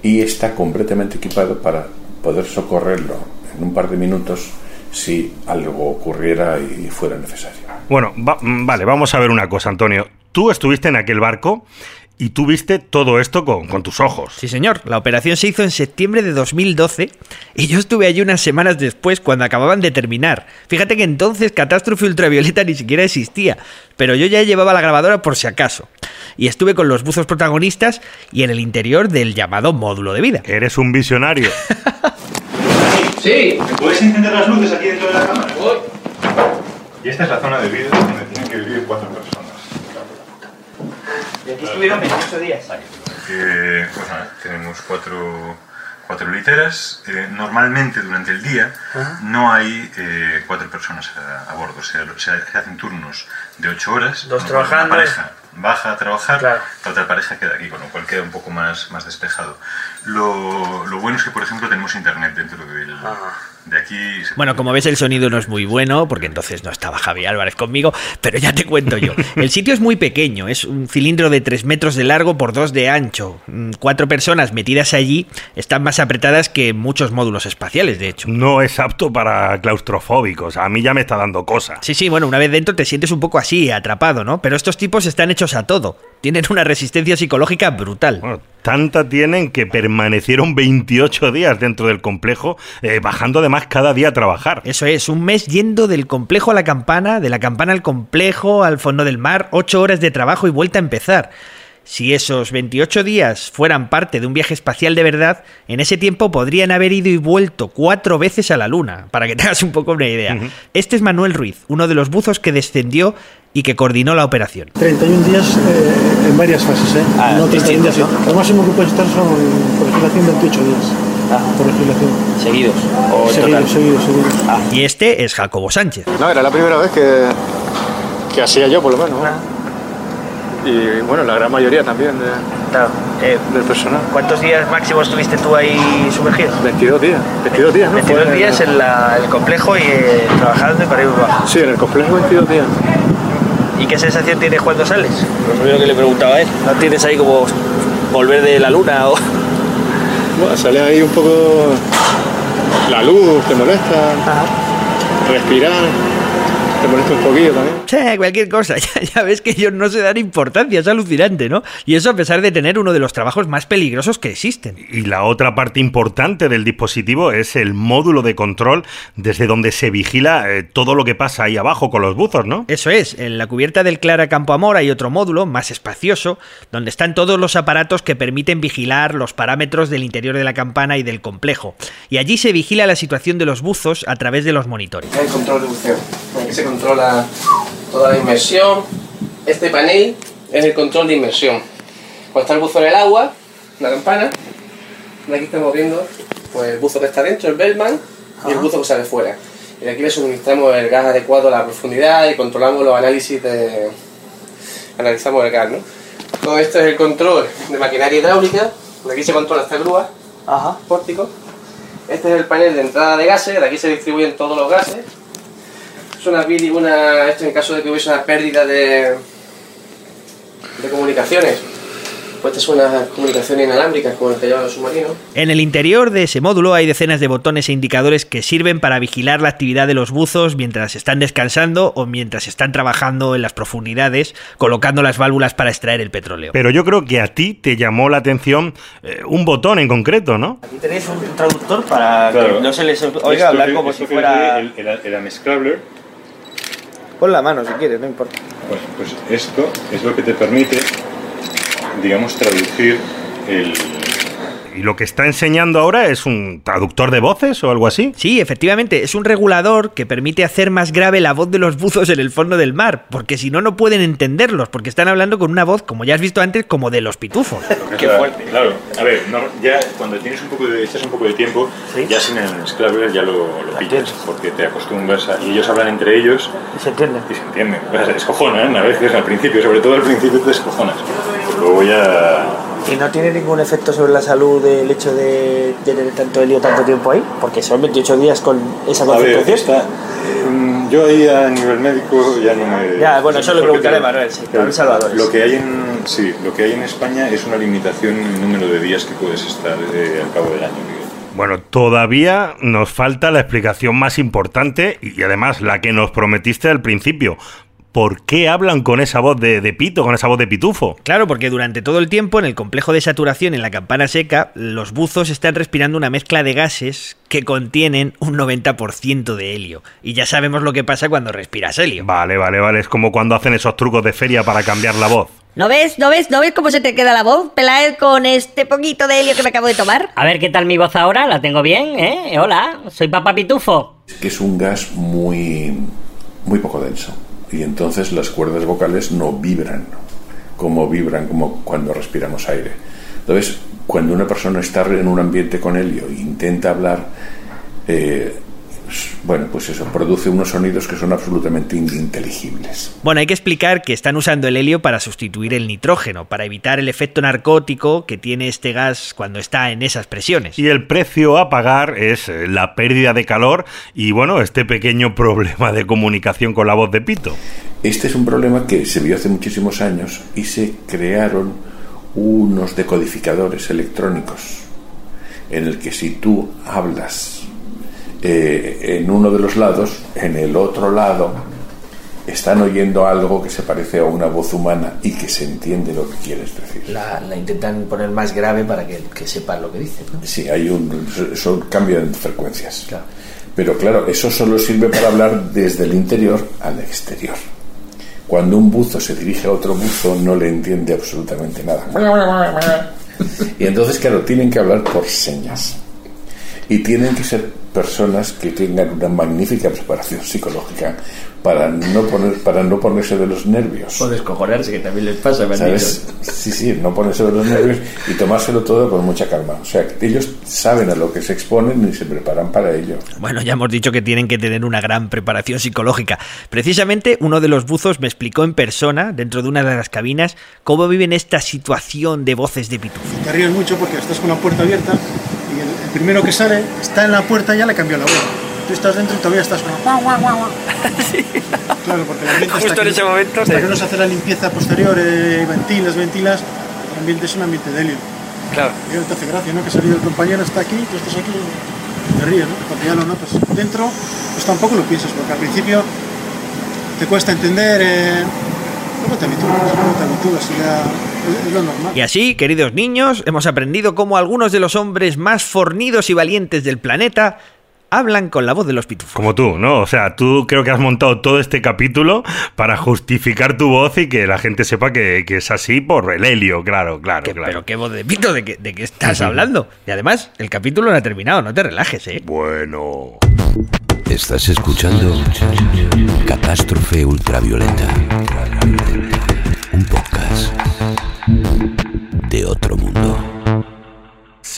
y está completamente equipado para poder socorrerlo en un par de minutos si algo ocurriera y fuera necesario. Bueno, va- mm, vale, vamos a ver una cosa, Antonio. Tú estuviste en aquel barco y tú viste todo esto con, con tus ojos. Sí, señor. La operación se hizo en septiembre de 2012 y yo estuve allí unas semanas después cuando acababan de terminar. Fíjate que entonces Catástrofe Ultravioleta ni siquiera existía, pero yo ya llevaba la grabadora por si acaso. Y estuve con los buzos protagonistas y en el interior del llamado módulo de vida. Eres un visionario. [laughs] Sí. ¿Puedes encender las luces aquí dentro de la cámara? Y esta es la zona de vida donde tienen que vivir cuatro personas. Y aquí estuvieron 28 días. Que, pues nada, tenemos cuatro, cuatro literas. Eh, normalmente durante el día no hay eh, cuatro personas a, a bordo. Se, se- se hacen turnos de ocho horas. Dos trabajando. pareja baja a trabajar, Claro. la otra pareja queda aquí, con lo cual queda un poco más, más despejado. Lo, lo bueno es que, por ejemplo, tenemos internet dentro del, de aquí. se Bueno, como ves el sonido no es muy bueno, porque entonces no estaba Javi Álvarez conmigo, pero ya te cuento yo. [laughs] El sitio es muy pequeño, es un cilindro de 3 metros de largo por 2 de ancho. Mm, Cuatro personas metidas allí están más apretadas que muchos módulos espaciales, de hecho. No es apto para claustrofóbicos. A mí ya me está dando cosa. Sí, sí, bueno, una vez dentro te sientes un poco así, atrapado, ¿no? Pero estos tipos están hechos a todo. Tienen una resistencia psicológica brutal. Bueno, tanta tienen que permanecieron 28 días dentro del complejo, eh, bajando además cada día a trabajar. Eso es, un mes yendo del complejo a la campana, de la campana al complejo, al fondo del mar, ocho horas de trabajo y vuelta a empezar. Si esos 28 días fueran parte de un viaje espacial de verdad, en ese tiempo podrían haber ido y vuelto cuatro veces a la Luna, para que te hagas un poco una idea. Este es Manuel Ruiz, uno de los buzos que descendió y que coordinó la operación. 31 días eh, en varias fases, ¿eh? no 31 días. Lo máximo que puedes estar son, por legislación, 28 días. Por legislación. ¿Seguidos? seguidos, seguidos, seguidos. Y este es Jacobo Sánchez. No, era la primera vez que, que hacía yo, por lo menos. Y bueno, la gran mayoría también de- del personal. ¿Cuántos días máximo estuviste tú ahí sumergido? 22 días. 22 días, ¿no? 22 Fue- días en la- el complejo y eh, trabajando y para ir abajo. Sí, en el complejo 22 días. ¿Y qué sensación tienes cuando sales? Lo primero que le preguntaba a él. ¿No tienes ahí como volver de la luna o...? Bueno, sale ahí un poco la luz, te molesta, respirar. Te molesta un poquillo también. Sí, cualquier cosa. [laughs] Ya, ya ves que ellos no se dan importancia, es alucinante, ¿no? Y eso a pesar de tener uno de los trabajos más peligrosos que existen. Y la otra parte importante del dispositivo es el módulo de control desde donde se vigila eh, todo lo que pasa ahí abajo con los buzos, ¿no? Eso es, en la cubierta del Clara Campo Amor hay otro módulo más espacioso, donde están todos los aparatos que permiten vigilar los parámetros del interior de la campana y del complejo. Y allí se vigila la situación de los buzos a través de los monitores. El control de buceo. Controla toda la inmersión. Este panel es el control de inmersión. Cuando está el buzo en el agua, la campana, y aquí estamos viendo pues, el buzo que está dentro, el Bellman, y el buzo que sale fuera. Y de aquí le suministramos el gas adecuado a la profundidad y controlamos los análisis de... analizamos el gas, ¿no? Todo esto es el control de maquinaria hidráulica, de aquí se controla esta grúa, pórtico. Este es el panel de entrada de gases, de aquí se distribuyen todos los gases. Es una, una esto en caso de que hubiese una pérdida de, de comunicaciones. Pues estas son unas comunicaciones inalámbricas como las que llevan los submarinos. En el interior de ese módulo hay decenas de botones e indicadores que sirven para vigilar la actividad de los buzos mientras están descansando o mientras están trabajando en las profundidades, colocando las válvulas para extraer el petróleo. Pero yo creo que a ti te llamó la atención eh, un botón en concreto, ¿no? Aquí tenéis un traductor para Claro. que no se les Esto oiga hablar como si fuera... El, el, el Pon la mano si quieres, no importa. pues, pues esto es lo que te permite, digamos, traducir el, ¿Y lo que está enseñando ahora es un traductor de voces o algo así? Sí, efectivamente, es un regulador que permite hacer más grave la voz de los buzos en el fondo del mar, porque si no, no pueden entenderlos, porque están hablando con una voz, como ya has visto antes, como de los pitufos. Qué fuerte. Claro, a ver, no, ya cuando tienes un poco de, echas un poco de tiempo, ya sin el Scrabble ya lo, lo pillas, porque te acostumbras a, y ellos hablan entre ellos Y se entiende. y se entienden. O sea, se descojonan a veces al principio, sobre todo al principio te descojonas. Pero luego ya... ¿Y no tiene ningún efecto sobre la salud el hecho de tener tanto helio tanto tiempo ahí? Porque son 28 días con esa A ver, concentración. está, mm, yo ahí a nivel médico ya no me... Ya, bueno, eso lo preguntaré Manuel, sí, claro, Salvadores. Lo que hay en, sí, lo que hay en España es una limitación en el número de días que puedes estar eh, al cabo del año. Bueno, todavía nos falta la explicación más importante y además la que nos prometiste al principio. ¿Por qué hablan con esa voz de, de pito, con esa voz de pitufo? Claro, porque durante todo el tiempo en el complejo de saturación en la campana seca, los buzos están respirando una mezcla de gases que contienen un 90% de helio. Y ya sabemos lo que pasa cuando respiras helio. Vale, vale, vale. Es como cuando hacen esos trucos de feria para cambiar la voz. ¿No ves? ¿No ves? ¿No ves cómo se te queda la voz, Pelaez, con este poquito de helio que me acabo de tomar? A ver qué tal mi voz ahora, la tengo bien, ¿eh? Hola, soy Papá Pitufo. que es un gas muy, muy poco denso y entonces las cuerdas vocales no vibran como vibran como cuando respiramos aire. Entonces, cuando una persona está en un ambiente con helio e intenta hablar, eh, bueno, pues eso, produce unos sonidos que son absolutamente ininteligibles. Bueno, hay que explicar que están usando el helio para sustituir el nitrógeno, para evitar el efecto narcótico que tiene este gas cuando está en esas presiones. Y el precio a pagar es eh, la pérdida de calor y bueno, este pequeño [laughs] problema de comunicación con la voz de pito. Este es un problema que se vio hace muchísimos años y se crearon unos decodificadores electrónicos en el que si tú hablas eh, en uno de los lados, en el otro lado están oyendo algo que se parece a una voz humana y que se entiende lo que quieres decir. La, la intentan poner más grave para que, que sepan lo que dicen. ¿no? Sí, hay un eso cambia en frecuencias. Pero claro, eso solo sirve para hablar desde el interior al exterior. Cuando un buzo se dirige a otro buzo no le entiende absolutamente nada. Y entonces, claro, tienen que hablar por señas. Y tienen que ser personas que tengan una magnífica preparación psicológica para no poner para no ponerse de los nervios. O descojonarse, que también les pasa, ¿Sabes? Sí, sí, no ponerse de los nervios y tomárselo todo con mucha calma. O sea, que ellos saben a lo que se exponen y se preparan para ello. Bueno, ya hemos dicho que tienen que tener una gran preparación psicológica. Precisamente uno de los buzos me explicó en persona, dentro de una de las cabinas, cómo viven esta situación de voces de pitufo. Te ríes mucho porque estás con la puerta abierta y el, el primero que sale está en la puerta y ya le cambió la voz. Tú estás dentro y todavía estás con guau, guau, guau, guau. [laughs] Claro, porque el ambiente Justo hasta en que- ese momento, Hasta sí. que no se hace la limpieza posterior, eh, ventilas, ventilas, el ambiente es un ambiente de helio. Claro. Y ahora te hace gracia, ¿no? Que ha salido el compañero, está aquí, tú estás aquí, te ríes, ¿no? Porque ya lo notas. Dentro, pues tampoco lo piensas, porque al principio te cuesta entender, eh, luego te habitúas, luego te habitúas y ya es, es lo normal. Y así, queridos niños, hemos aprendido cómo algunos de los hombres más fornidos y valientes del planeta hablan con la voz de los pitufos. Como tú, ¿no? O sea, tú creo que has montado todo este capítulo para justificar tu voz y que la gente sepa que, que es así por el helio, claro, claro, claro. Pero qué voz de pito, ¿de qué, de qué estás hablando? Y además, el capítulo no ha terminado, no te relajes, ¿eh? Bueno. Estás escuchando Catástrofe Ultravioleta. Un podcast de otro mundo.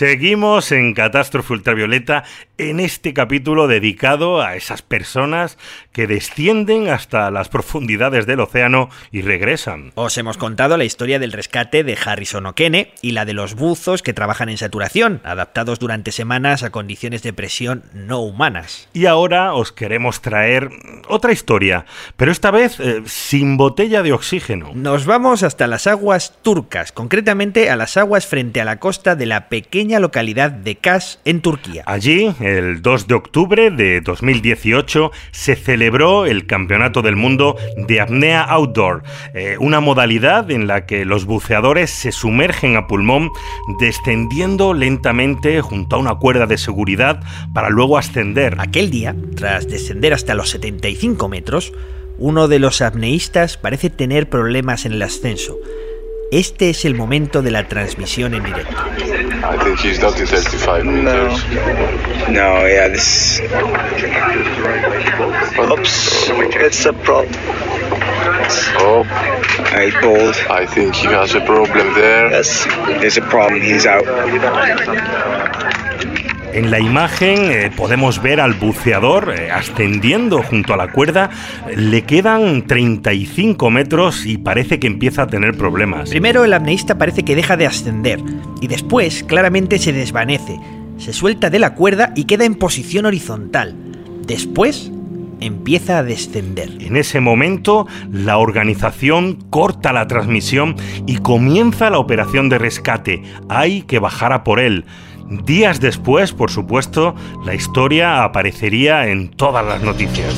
Seguimos en Catástrofe Ultravioleta en este capítulo dedicado a esas personas que descienden hasta las profundidades del océano y regresan. Os hemos contado la historia del rescate de Harrison O'Kene y la de los buzos que trabajan en saturación, adaptados durante semanas a condiciones de presión no humanas. Y ahora os queremos traer otra historia, pero esta vez eh, sin botella de oxígeno. Nos vamos hasta las aguas turcas, concretamente a las aguas frente a la costa de la pequeña localidad de Kaş, en Turquía. Allí, el 2 de octubre de 2018, se celebró el Campeonato del Mundo de Apnea Outdoor, eh, una modalidad en la que los buceadores se sumergen a pulmón descendiendo lentamente junto a una cuerda de seguridad para luego ascender. Aquel día, tras descender hasta los 75 metros, uno de los apneístas parece tener problemas en el ascenso. Este es el momento de la transmisión en directo. I think he's not in 35 meters. No, yeah, this. Oops, it's a problem. Oh, I pulled. I think he has a problem there. Yes, there's a problem. He's out. En la imagen eh, podemos ver al buceador eh, ascendiendo junto a la cuerda. Le quedan 35 metros y parece que empieza a tener problemas. Primero el apneísta parece que deja de ascender y después claramente se desvanece. Se suelta de la cuerda y queda en posición horizontal. Después empieza a descender. En ese momento, la organización corta la transmisión y comienza la operación de rescate. Hay que bajar a por él. Días después, por supuesto, la historia aparecería en todas las noticias.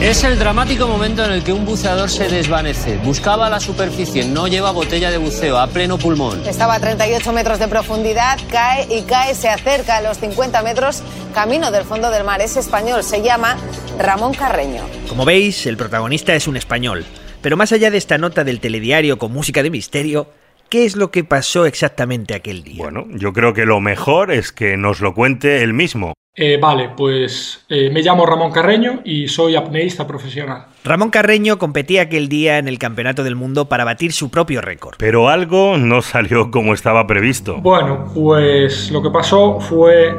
Es el dramático momento en el que un buceador se desvanece. Buscaba la superficie, no lleva botella de buceo, a pleno pulmón. Estaba a 38 metros de profundidad, cae y cae, se acerca a los 50 metros, camino del fondo del mar. Es español, se llama Ramón Carreño. Como veis, el protagonista es un español. Pero más allá de esta nota del telediario con música de misterio, ¿Qué es lo que pasó exactamente aquel día? Bueno, yo creo que lo mejor es que nos lo cuente él mismo. Eh, vale, pues eh, me llamo Ramón Carreño y soy apneísta profesional. Ramón Carreño competía aquel día en el Campeonato del Mundo para batir su propio récord. Pero algo no salió como estaba previsto. Bueno, pues lo que pasó fue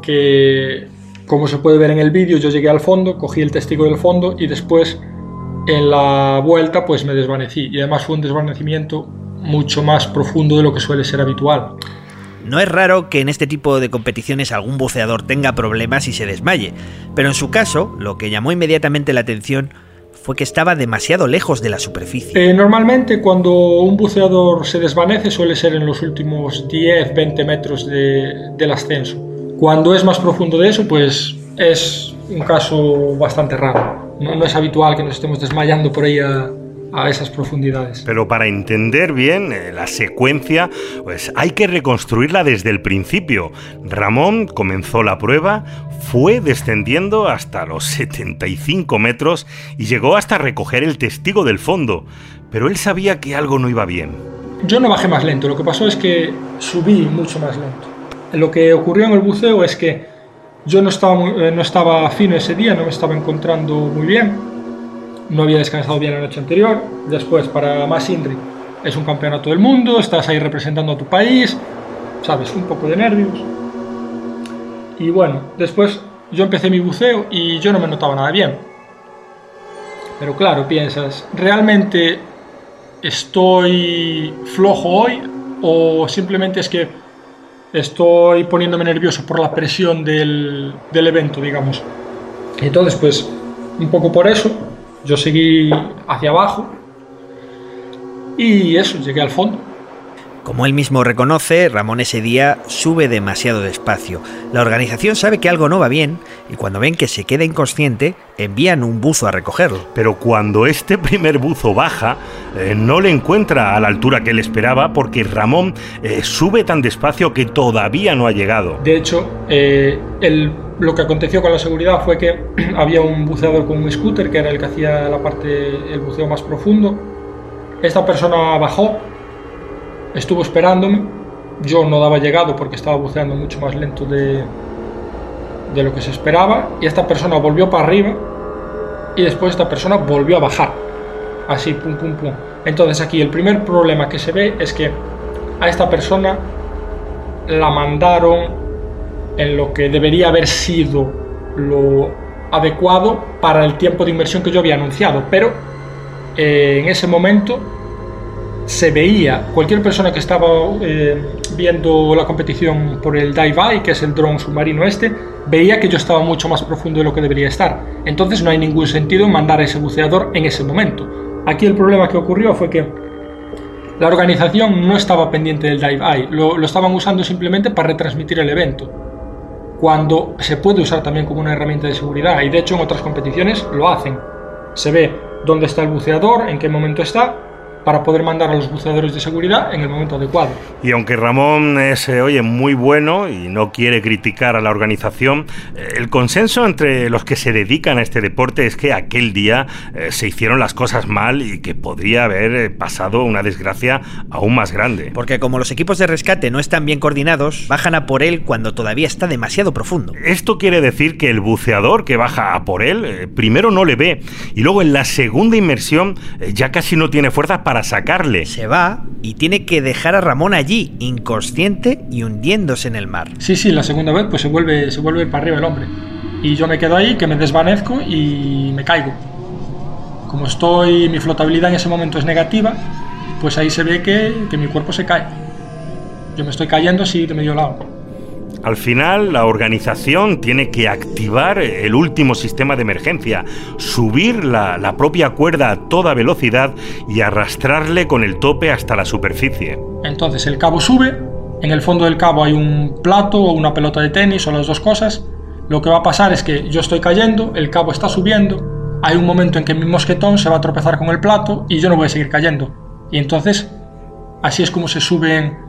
que, como se puede ver en el vídeo, yo llegué al fondo, cogí el testigo del fondo y después en la vuelta pues me desvanecí. Y además fue un desvanecimiento mucho más profundo de lo que suele ser habitual. No es raro que en este tipo de competiciones algún buceador tenga problemas y se desmaye, pero en su caso, lo que llamó inmediatamente la atención fue que estaba demasiado lejos de la superficie. Eh, normalmente cuando un buceador se desvanece suele ser en los últimos 10-20 metros de, del ascenso. Cuando es más profundo de eso, pues es un caso bastante raro. No, no es habitual que nos estemos desmayando por ahí a, a esas profundidades. Pero para entender bien eh, la secuencia, pues hay que reconstruirla desde el principio. Ramón comenzó la prueba, fue descendiendo hasta los 75 metros y llegó hasta recoger el testigo del fondo, pero él sabía que algo no iba bien. Yo no bajé más lento, lo que pasó es que subí mucho más lento. Lo que ocurrió en el buceo es que yo no estaba, eh, no estaba fino ese día, no me estaba encontrando muy bien, no había descansado bien la noche anterior. Después, para más Inri, es un campeonato del mundo, estás ahí representando a tu país, sabes, un poco de nervios. Y bueno, después yo empecé mi buceo y yo no me notaba nada bien. Pero claro, piensas, ¿realmente estoy flojo hoy o simplemente es que estoy poniéndome nervioso por la presión del, del evento, digamos? Entonces, pues, un poco por eso, yo seguí hacia abajo y eso, llegué al fondo. Como él mismo reconoce, Ramón ese día sube demasiado despacio. La organización sabe que algo no va bien y cuando ven que se queda inconsciente, envían un buzo a recogerlo. Pero cuando este primer buzo baja, eh, no le encuentra a la altura que él esperaba porque Ramón eh, sube tan despacio que todavía no ha llegado. De hecho, eh, el- lo que aconteció con la seguridad fue que [clears throat] había un buceador con un scooter que era el que hacía la parte, el buceo más profundo. Esta persona bajó, estuvo esperándome. Yo no daba llegado porque estaba buceando mucho más lento de, de lo que se esperaba. Y esta persona volvió para arriba y después esta persona volvió a bajar. Así, pum, pum, pum. Entonces aquí el primer problema que se ve es que a esta persona la mandaron en lo que debería haber sido lo adecuado para el tiempo de inversión que yo había anunciado, pero eh, en ese momento se veía, cualquier persona que estaba eh, viendo la competición por el Dive Eye, que es el dron submarino este, veía que yo estaba mucho más profundo de lo que debería estar. Entonces no hay ningún sentido en mandar a ese buceador en ese momento. Aquí el problema que ocurrió fue que la organización no estaba pendiente del Dive Eye, lo, lo estaban usando simplemente para retransmitir el evento cuando se puede usar también como una herramienta de seguridad y de hecho en otras competiciones lo hacen. Se ve dónde está el buceador, en qué momento está, para poder mandar a los buceadores de seguridad en el momento adecuado. Y aunque Ramón es, eh, oye, muy bueno y no quiere criticar a la organización, eh, el consenso entre los que se dedican a este deporte es que aquel día eh, se hicieron las cosas mal y que podría haber eh, pasado una desgracia aún más grande. Porque como los equipos de rescate no están bien coordinados, bajan a por él cuando todavía está demasiado profundo. Esto quiere decir que el buceador que baja a por él, eh, primero no le ve y luego en la segunda inmersión eh, ya casi no tiene fuerzas para sacarle. Se va y tiene que dejar a Ramón allí, inconsciente y hundiéndose en el mar. Sí, sí, la segunda vez pues se vuelve, se vuelve para arriba el hombre. Y yo me quedo ahí, que me desvanezco y me caigo. Como estoy, mi flotabilidad en ese momento es negativa, pues ahí se ve que, que mi cuerpo se cae. Yo me estoy cayendo así de medio lado. Al final, la organización tiene que activar el último sistema de emergencia, subir la, propia cuerda a toda velocidad y arrastrarle con el tope hasta la superficie. Entonces el cabo sube, en el fondo del cabo hay un plato o una pelota de tenis o las dos cosas. Lo que va a pasar es que yo estoy cayendo, el cabo está subiendo, hay un momento en que mi mosquetón se va a tropezar con el plato y yo no voy a seguir cayendo. Y entonces, así es como se suben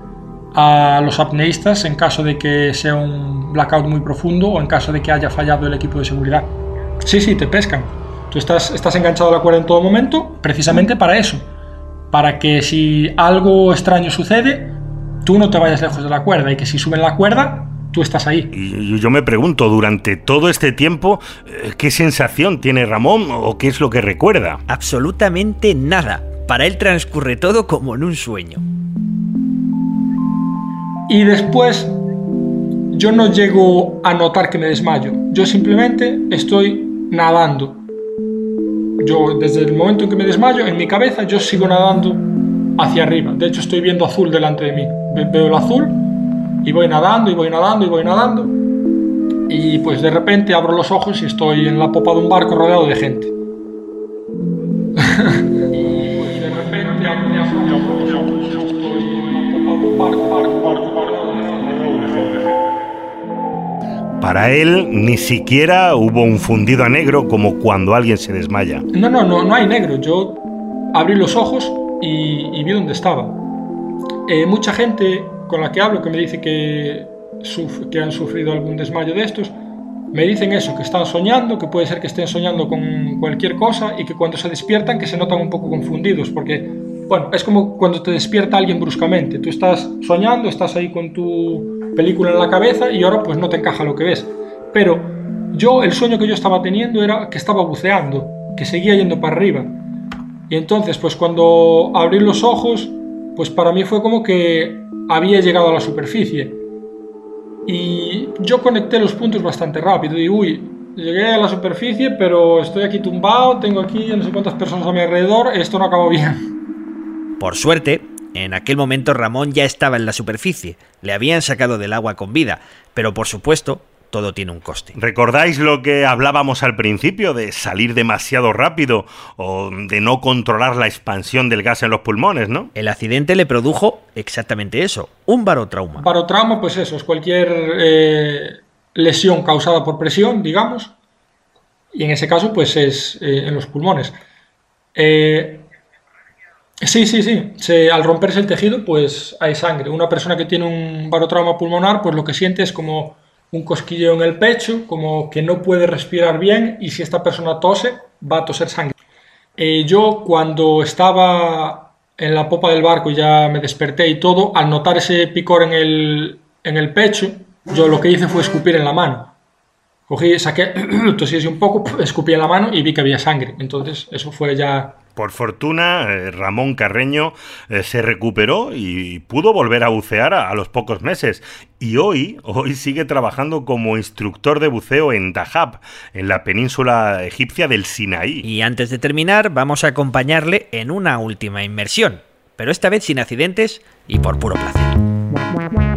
a los apneístas en caso de que sea un blackout muy profundo o en caso de que haya fallado el equipo de seguridad. Sí, sí, te pescan. Tú estás, estás enganchado a la cuerda en todo momento precisamente para eso. Para que si algo extraño sucede, tú no te vayas lejos de la cuerda y que si suben la cuerda, tú estás ahí. Y yo me pregunto, durante todo este tiempo, eh, ¿qué sensación tiene Ramón o qué es lo que recuerda? Absolutamente nada. Para él transcurre todo como en un sueño. Y después yo no llego a notar que me desmayo. Yo simplemente estoy nadando. Yo desde el momento en que me desmayo, en mi cabeza yo sigo nadando hacia arriba. De hecho estoy viendo azul delante de mí. Veo el azul y voy nadando y voy nadando y voy nadando. Y pues de repente abro los ojos y estoy en la popa de un barco rodeado de gente. [laughs] y pues de repente abro los ojos Para él ni siquiera hubo un fundido a negro como cuando alguien se desmaya. No, no, no, no hay negro. Yo abrí los ojos y, vi dónde estaba. Eh, mucha gente con la que hablo que me dice que, que han sufrido algún desmayo de estos, me dicen eso, que están soñando, que puede ser que estén soñando con cualquier cosa y que cuando se despiertan que se notan un poco confundidos, porque, bueno, es como cuando te despierta alguien bruscamente. Tú estás soñando, estás ahí con tu película en la cabeza y ahora pues no te encaja lo que ves. Pero yo, el sueño que yo estaba teniendo era que estaba buceando, que seguía yendo para arriba. Y entonces, pues cuando abrí los ojos, pues para mí fue como que había llegado a la superficie. Y yo conecté los puntos bastante rápido. Y uy, llegué a la superficie, pero estoy aquí tumbado, tengo aquí no sé cuántas personas a mi alrededor, esto no acabó bien. Por suerte, en aquel momento Ramón ya estaba en la superficie, le habían sacado del agua con vida, pero por supuesto, todo tiene un coste. ¿Recordáis lo que hablábamos al principio de salir demasiado rápido o de no controlar la expansión del gas en los pulmones, no? El accidente le produjo exactamente eso, un barotrauma. Barotrauma, pues eso, es cualquier eh, lesión causada por presión, digamos, y en ese caso, pues es eh, en los pulmones. Eh, sí, sí, sí, se- al romperse el tejido, pues hay sangre. Una persona que tiene un barotrauma pulmonar, pues lo que siente es como un cosquilleo en el pecho, como que no puede respirar bien, y si esta persona tose, va a toser sangre. Eh, yo cuando estaba en la popa del barco y ya me desperté y todo, al notar ese picor en el, en el pecho, yo lo que hice fue escupir en la mano. Cogí, saqué, [clears throat] tosí así un poco, [clears throat] escupí en la mano y vi que había sangre. Entonces eso fue ya... Por fortuna, eh, Ramón Carreño eh, se recuperó y pudo volver a bucear a, a los pocos meses. Y hoy, hoy sigue trabajando como instructor de buceo en Dahab, en la península egipcia del Sinaí. Y antes de terminar, vamos a acompañarle en una última inmersión, pero esta vez sin accidentes y por puro placer.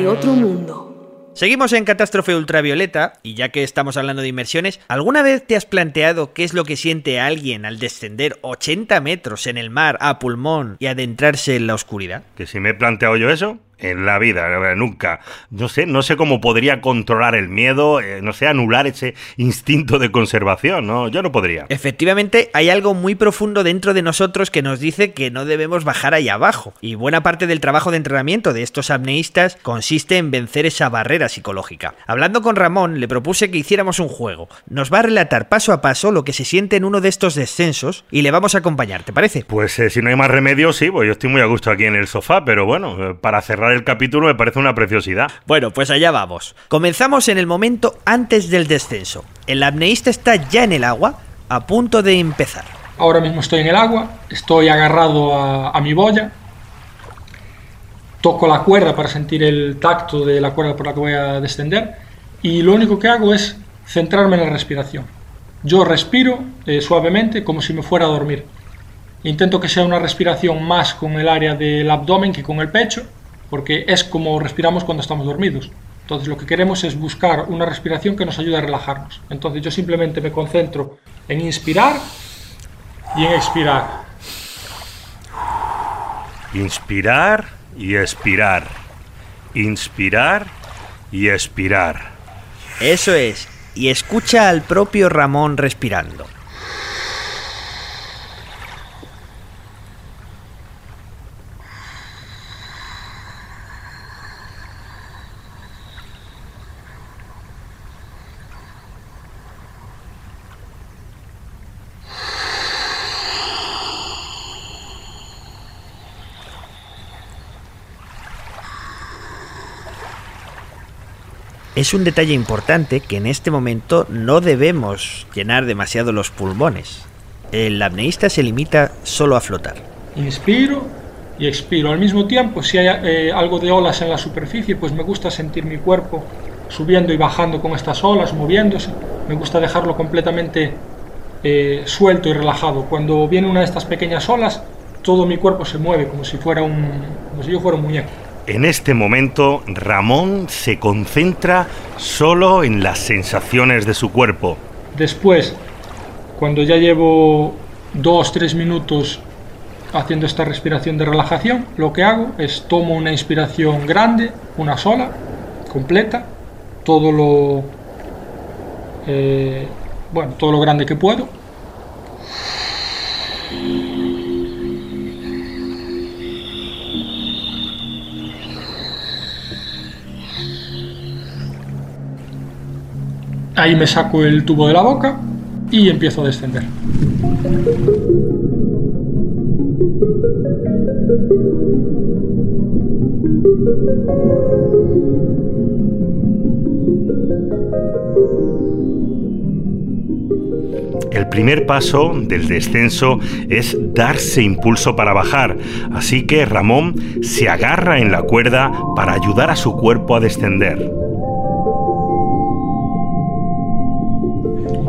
De otro mundo. Seguimos en Catástrofe Ultravioleta, y ya que estamos hablando de inmersiones, ¿alguna vez te has planteado qué es lo que siente alguien al descender 80 metros en el mar a pulmón y adentrarse en la oscuridad? Que si me he planteado yo eso, en la vida, nunca. No sé, no sé cómo podría controlar el miedo, eh, no sé, anular ese instinto de conservación, ¿no? Yo no podría. Efectivamente, hay algo muy profundo dentro de nosotros que nos dice que no debemos bajar ahí abajo. Y buena parte del trabajo de entrenamiento de estos apneístas consiste en vencer esa barrera psicológica. Hablando con Ramón, le propuse que hiciéramos un juego. Nos va a relatar paso a paso lo que se siente en uno de estos descensos y le vamos a acompañar, ¿te parece? Pues eh, si no hay más remedio, sí, pues yo estoy muy a gusto aquí en el sofá, pero bueno, eh, para cerrar el capítulo me parece una preciosidad. Bueno, pues allá vamos. Comenzamos en el momento antes del descenso. El apneísta está ya en el agua, a punto de empezar. Ahora mismo estoy en el agua, estoy agarrado a, a mi boya, toco la cuerda para sentir el tacto de la cuerda por la que voy a descender y lo único que hago es centrarme en la respiración. Yo respiro eh, suavemente como si me fuera a dormir. Intento que sea una respiración más con el área del abdomen que con el pecho, porque es como respiramos cuando estamos dormidos. Entonces lo que queremos es buscar una respiración que nos ayude a relajarnos. Entonces yo simplemente me concentro en inspirar y en expirar. Inspirar y expirar. Inspirar y expirar. Eso es, y escucha al propio Ramón respirando. Es un detalle importante que en este momento no debemos llenar demasiado los pulmones. El apneísta se limita solo a flotar. Inspiro y expiro. Al mismo tiempo, si hay eh, algo de olas en la superficie, pues me gusta sentir mi cuerpo subiendo y bajando con estas olas, moviéndose. Me gusta dejarlo completamente eh, suelto y relajado. Cuando viene una de estas pequeñas olas, todo mi cuerpo se mueve como si fuera un, como si yo fuera un muñeco. En este momento, Ramón se concentra solo en las sensaciones de su cuerpo. Después, cuando ya llevo dos, tres minutos haciendo esta respiración de relajación, lo que hago es tomo una inspiración grande, una sola, completa, todo lo eh, bueno, todo lo grande que puedo. Ahí me saco el tubo de la boca y empiezo a descender. El primer paso del descenso es darse impulso para bajar, así que Ramón se agarra en la cuerda para ayudar a su cuerpo a descender.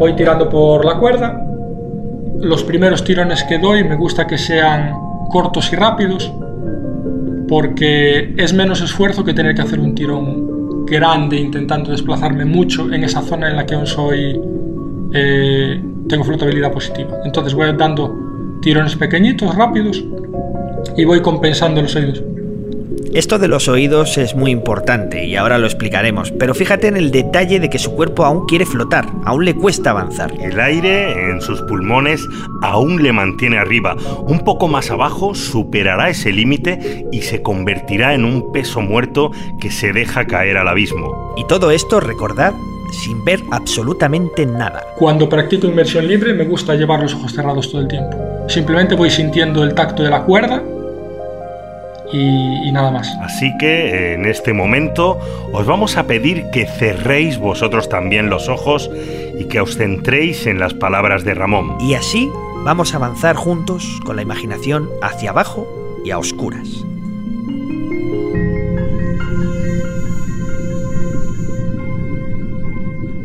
Voy tirando por la cuerda. Los primeros tirones que doy me gusta que sean cortos y rápidos, porque es menos esfuerzo que tener que hacer un tirón grande intentando desplazarme mucho en esa zona en la que aún soy eh, tengo flotabilidad positiva. Entonces voy dando tirones pequeñitos, rápidos, y voy compensando los oídos. Esto de los oídos es muy importante y ahora lo explicaremos, pero fíjate en el detalle de que su cuerpo aún quiere flotar, aún le cuesta avanzar. El aire en sus pulmones aún le mantiene arriba. Un poco más abajo superará ese límite y se convertirá en un peso muerto que se deja caer al abismo. Y todo esto, recordad, sin ver absolutamente nada. Cuando practico inmersión libre me gusta llevar los ojos cerrados todo el tiempo. Simplemente voy sintiendo el tacto de la cuerda y, y, nada más. Así que en este momento os vamos a pedir que cerréis vosotros también los ojos y que os centréis en las palabras de Ramón. Y así vamos a avanzar juntos con la imaginación hacia abajo y a oscuras.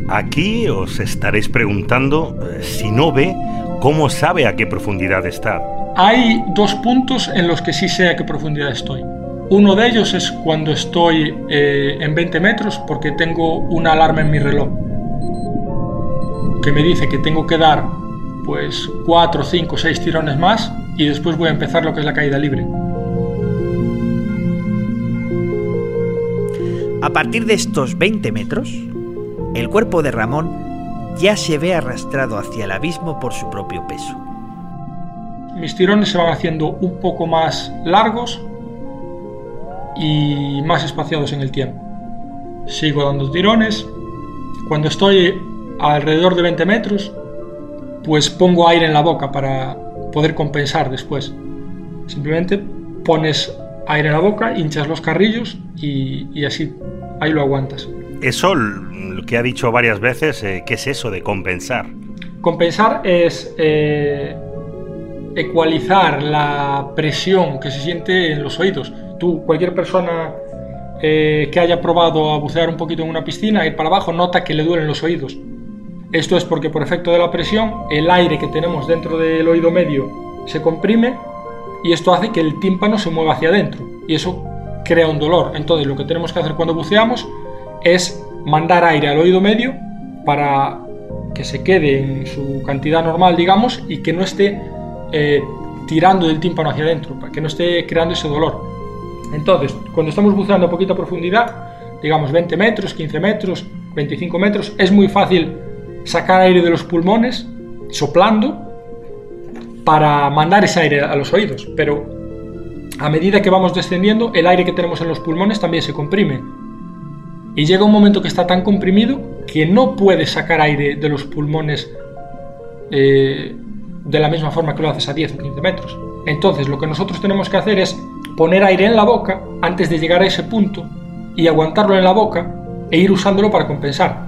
Aquí os estaréis preguntando eh, si no ve, ¿cómo sabe a qué profundidad está? Hay dos puntos en los que sí sé a qué profundidad estoy. Uno de ellos es cuando estoy eh, en 20 metros porque tengo una alarma en mi reloj que me dice que tengo que dar pues 4, 5, 6 tirones más y después voy a empezar lo que es la caída libre. A partir de estos 20 metros, el cuerpo de Ramón ya se ve arrastrado hacia el abismo por su propio peso. Mis tirones se van haciendo un poco más largos y más espaciados en el tiempo. Sigo dando tirones. Cuando estoy alrededor de 20 metros, pues pongo aire en la boca para poder compensar después. Simplemente pones aire en la boca, hinchas los carrillos y, y así ahí lo aguantas. Eso, lo que ha dicho varias veces, eh, ¿qué es eso de compensar? Compensar es eh, ecualizar la presión que se siente en los oídos. Tú, cualquier persona eh, que haya probado a bucear un poquito en una piscina, ir para abajo, nota que le duelen los oídos. Esto es porque por efecto de la presión, el aire que tenemos dentro del oído medio se comprime y esto hace que el tímpano se mueva hacia adentro y eso crea un dolor. Entonces lo que tenemos que hacer cuando buceamos es mandar aire al oído medio para que se quede en su cantidad normal, digamos, y que no esté eh, tirando del tímpano hacia adentro, para que no esté creando ese dolor. Entonces, cuando estamos buceando a poquita profundidad, digamos 20 metros, 15 metros, 25 metros, es muy fácil sacar aire de los pulmones soplando para mandar ese aire a los oídos, pero a medida que vamos descendiendo, el aire que tenemos en los pulmones también se comprime. Y llega un momento que está tan comprimido que no puedes sacar aire de los pulmones eh, de la misma forma que lo haces a 10 o 15 metros. Entonces lo que nosotros tenemos que hacer es poner aire en la boca antes de llegar a ese punto y aguantarlo en la boca e ir usándolo para compensar.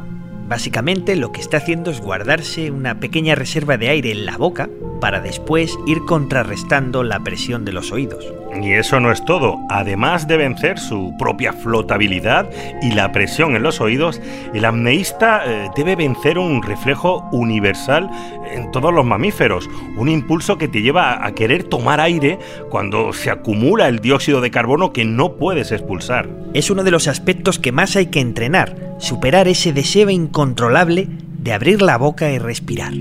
Básicamente lo que está haciendo es guardarse una pequeña reserva de aire en la boca para después ir contrarrestando la presión de los oídos. Y eso no es todo. Además de vencer su propia flotabilidad y la presión en los oídos, el apneísta eh, debe vencer un reflejo universal en todos los mamíferos, un impulso que te lleva a querer tomar aire cuando se acumula el dióxido de carbono que no puedes expulsar. Es uno de los aspectos que más hay que entrenar, superar ese deseo incontrolable de abrir la boca y respirar.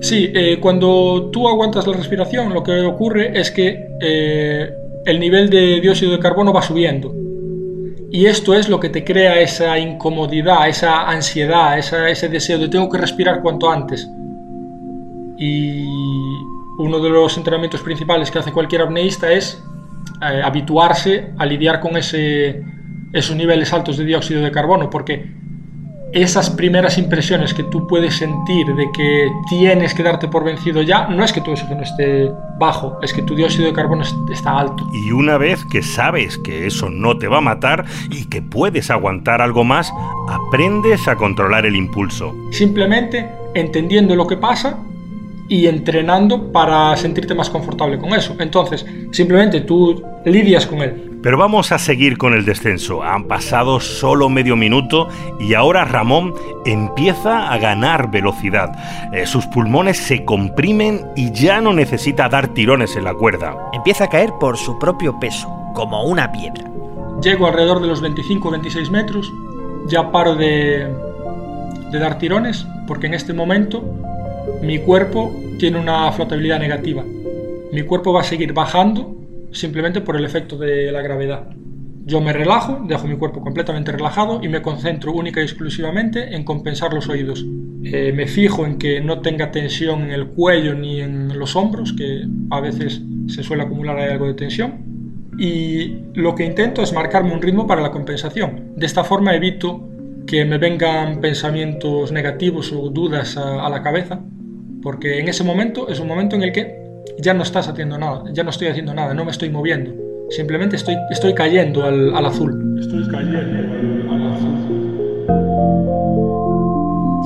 Sí, eh, cuando tú aguantas la respiración, lo que ocurre es que eh, el nivel de dióxido de carbono va subiendo. Y esto es lo que te crea esa incomodidad, esa ansiedad, ese deseo de tengo que respirar cuanto antes. Y uno de los entrenamientos principales que hace cualquier apneísta es eh, habituarse a lidiar con esos niveles altos de dióxido de carbono, porque esas primeras impresiones que tú puedes sentir de que tienes que darte por vencido ya, no es que tu oxígeno esté bajo, es que tu dióxido de carbono está alto. Y una vez que sabes que eso no te va a matar y que puedes aguantar algo más, aprendes a controlar el impulso. Simplemente entendiendo lo que pasa y entrenando para sentirte más confortable con eso. Entonces, simplemente tú lidias con él. Pero vamos a seguir con el descenso. Han pasado solo medio minuto y ahora Ramón empieza a ganar velocidad. Eh, sus pulmones se comprimen y ya no necesita dar tirones en la cuerda. Empieza a caer por su propio peso, como una piedra. Llego alrededor de los 25-26 metros, ya paro de, de dar tirones, porque en este momento mi cuerpo tiene una flotabilidad negativa. Mi cuerpo va a seguir bajando simplemente por el efecto de la gravedad. Yo me relajo, dejo mi cuerpo completamente relajado y me concentro única y exclusivamente en compensar los oídos. Eh, me fijo en que no tenga tensión en el cuello ni en los hombros, que a veces se suele acumular algo de tensión. Y lo que intento es marcarme un ritmo para la compensación. De esta forma evito que me vengan pensamientos negativos o dudas a la cabeza, porque en ese momento es un momento en el que ya no estás haciendo nada, ya no estoy haciendo nada, no me estoy moviendo. Simplemente estoy, estoy cayendo al, al azul. Estoy cayendo al, azul.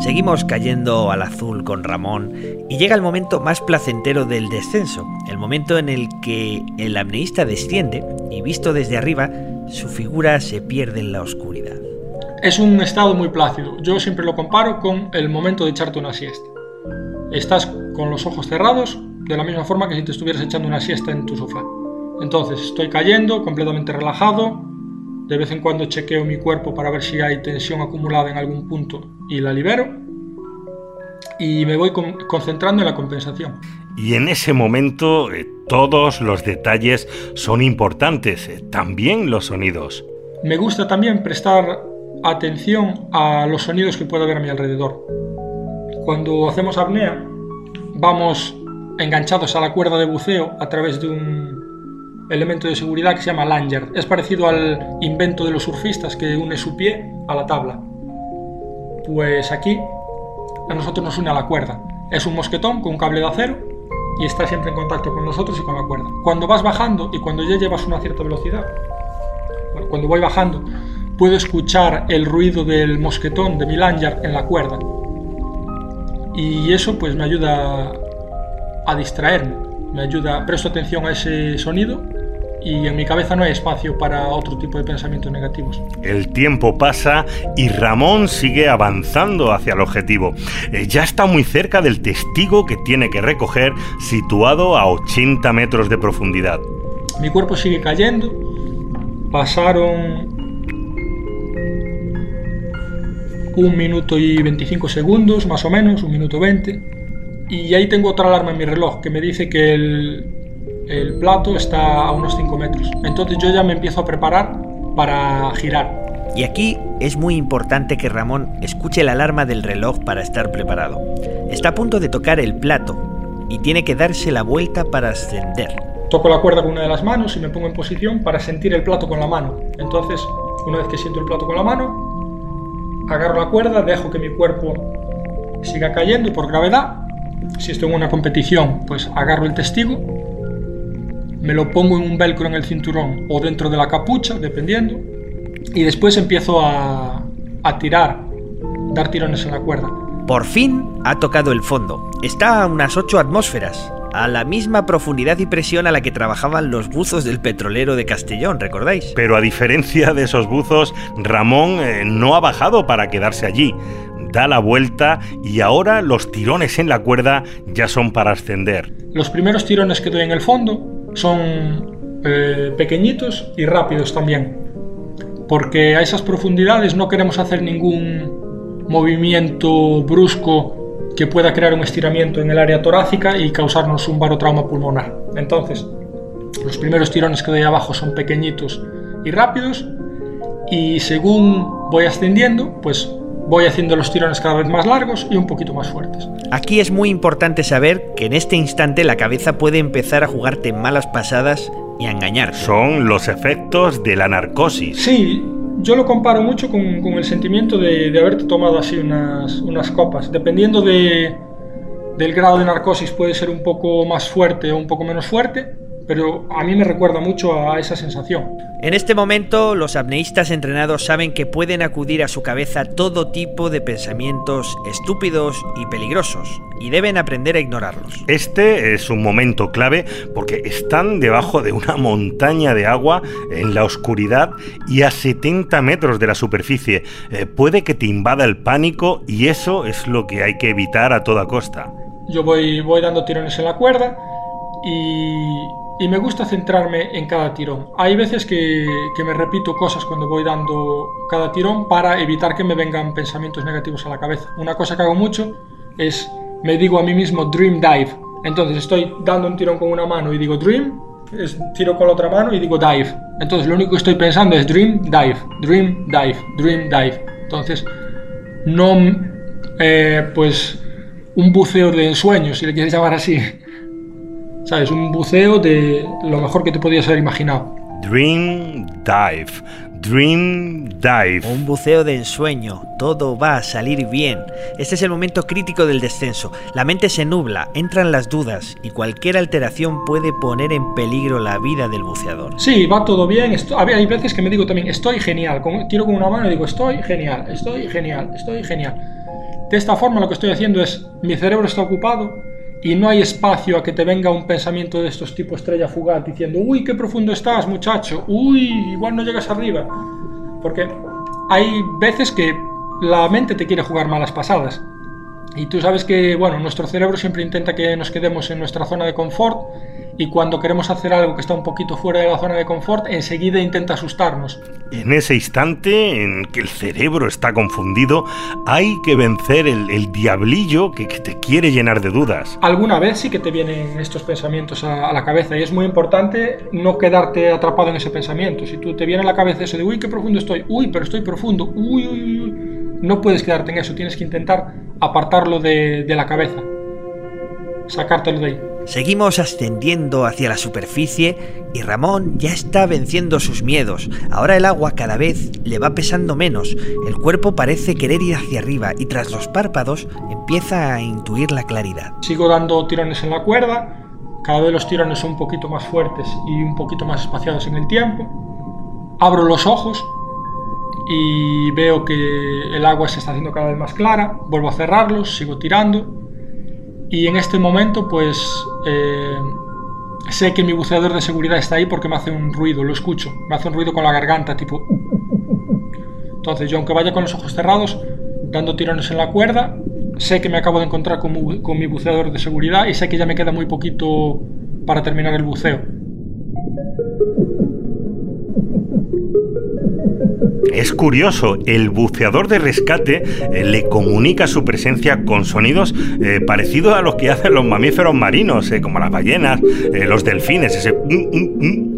Seguimos cayendo al azul con Ramón y llega el momento más placentero del descenso, el momento en el que el apneísta desciende y visto desde arriba, su figura se pierde en la oscuridad. Es un estado muy plácido. Yo siempre lo comparo con el momento de echarte una siesta. Estás con los ojos cerrados, de la misma forma que si te estuvieras echando una siesta en tu sofá. Entonces estoy cayendo, completamente relajado, de vez en cuando chequeo mi cuerpo para ver si hay tensión acumulada en algún punto y la libero, y me voy con concentrando en la compensación. Y en ese momento eh, todos los detalles son importantes, eh, también los sonidos. Me gusta también prestar atención a los sonidos que pueda haber a mi alrededor. Cuando hacemos apnea, vamos enganchados a la cuerda de buceo a través de un elemento de seguridad que se llama lanyard. Es parecido al invento de los surfistas que une su pie a la tabla. Pues aquí a nosotros nos une a la cuerda. Es un mosquetón con un cable de acero y está siempre en contacto con nosotros y con la cuerda. Cuando vas bajando y cuando ya llevas una cierta velocidad, cuando voy bajando, puedo escuchar el ruido del mosquetón de mi lanyard en la cuerda. Y eso pues me ayuda a distraerme, me ayuda, presto atención a ese sonido y en mi cabeza no hay espacio para otro tipo de pensamientos negativos. El tiempo pasa y Ramón sigue avanzando hacia el objetivo. Eh, ya está muy cerca del testigo que tiene que recoger, situado a 80 metros de profundidad. Mi cuerpo sigue cayendo. Pasaron un minuto y 25 segundos, más o menos, un minuto 20 y ahí tengo otra alarma en mi reloj que me dice que el, el plato está a unos 5 metros. Entonces yo ya me empiezo a preparar para girar. Y aquí es muy importante que Ramón escuche la alarma del reloj para estar preparado. Está a punto de tocar el plato y tiene que darse la vuelta para ascender. Toco la cuerda con una de las manos y me pongo en posición para sentir el plato con la mano. Entonces, una vez que siento el plato con la mano, agarro la cuerda, dejo que mi cuerpo siga cayendo por gravedad si estoy en una competición, pues agarro el testigo, me lo pongo en un velcro en el cinturón o dentro de la capucha, dependiendo, y después empiezo a, a tirar, dar tirones en la cuerda. Por fin ha tocado el fondo. Está a unas 8 atmósferas, a la misma profundidad y presión a la que trabajaban los buzos del petrolero de Castellón, ¿recordáis? Pero a diferencia de esos buzos, Ramón eh, no ha bajado para quedarse allí da la vuelta y ahora los tirones en la cuerda ya son para ascender. Los primeros tirones que doy en el fondo son eh, pequeñitos y rápidos también, porque a esas profundidades no queremos hacer ningún movimiento brusco que pueda crear un estiramiento en el área torácica y causarnos un barotrauma pulmonar. Entonces, los primeros tirones que doy abajo son pequeñitos y rápidos y según voy ascendiendo, pues voy haciendo los tirones cada vez más largos y un poquito más fuertes. Aquí es muy importante saber que en este instante la cabeza puede empezar a jugarte malas pasadas y a engañar. Son los efectos de la narcosis. Sí, yo lo comparo mucho con, con el sentimiento de, de, haberte tomado así unas, unas copas. Dependiendo de, del grado de narcosis puede ser un poco más fuerte o un poco menos fuerte, pero a mí me recuerda mucho a esa sensación. En este momento, los apneístas entrenados saben que pueden acudir a su cabeza todo tipo de pensamientos estúpidos y peligrosos, y deben aprender a ignorarlos. Este es un momento clave porque están debajo de una montaña de agua en la oscuridad y a 70 metros de la superficie. Eh, puede que te invada el pánico y eso es lo que hay que evitar a toda costa. Yo voy, voy dando tirones en la cuerda y, me gusta centrarme en cada tirón. Hay veces que, me repito cosas cuando voy dando cada tirón para evitar que me vengan pensamientos negativos a la cabeza. Una cosa que hago mucho es me digo a mí mismo Dream Dive. Entonces estoy dando un tirón con una mano y digo Dream, es- tiro con la otra mano y digo Dive. Entonces lo único que estoy pensando es Dream Dive, Dream Dive, Dream Dive. Entonces no, eh, pues un buceo de ensueño, si le quieres llamar así. ¿Sabes? Un buceo de lo mejor que te podías haber imaginado. Dream Dive. Dream Dive. Un buceo de ensueño, todo va a salir bien. Este es el momento crítico del descenso. La mente se nubla, entran las dudas y cualquier alteración puede poner en peligro la vida del buceador. Sí, va todo bien. esto- hay veces que me digo también, estoy genial. Con, tiro con una mano y digo, estoy genial, estoy genial, estoy genial. De esta forma lo que estoy haciendo es, mi cerebro está ocupado y no hay espacio a que te venga un pensamiento de estos tipo estrella fugaz diciendo, uy, qué profundo estás, muchacho, uy, igual no llegas arriba. Porque hay veces que la mente te quiere jugar malas pasadas. Y tú sabes que, bueno, nuestro cerebro siempre intenta que nos quedemos en nuestra zona de confort y cuando queremos hacer algo que está un poquito fuera de la zona de confort, enseguida intenta asustarnos. En ese instante en que el cerebro está confundido, hay que vencer el, el diablillo que, que te quiere llenar de dudas. Alguna vez sí que te vienen estos pensamientos a, a la cabeza y es muy importante no quedarte atrapado en ese pensamiento. Si tú te viene a la cabeza eso de, uy, qué profundo estoy, uy, pero estoy profundo, uy, uy, uy, uy", no puedes quedarte en eso, tienes que intentar apartarlo de, de la cabeza, sacártelo de ahí. Seguimos ascendiendo hacia la superficie y Ramón ya está venciendo sus miedos. Ahora el agua cada vez le va pesando menos. El cuerpo parece querer ir hacia arriba y tras los párpados empieza a intuir la claridad. Sigo dando tirones en la cuerda, cada vez los tirones son un poquito más fuertes y un poquito más espaciados en el tiempo. Abro los ojos y veo que el agua se está haciendo cada vez más clara, vuelvo a cerrarlos, sigo tirando y en este momento pues eh, sé que mi buceador de seguridad está ahí porque me hace un ruido, lo escucho, me hace un ruido con la garganta tipo... Entonces yo aunque vaya con los ojos cerrados, dando tirones en la cuerda, sé que me acabo de encontrar con, con mi buceador de seguridad y sé que ya me queda muy poquito para terminar el buceo. Es curioso, el buceador de rescate eh, le comunica su presencia con sonidos eh, parecidos a los que hacen los mamíferos marinos, eh, como las ballenas, los delfines, ese...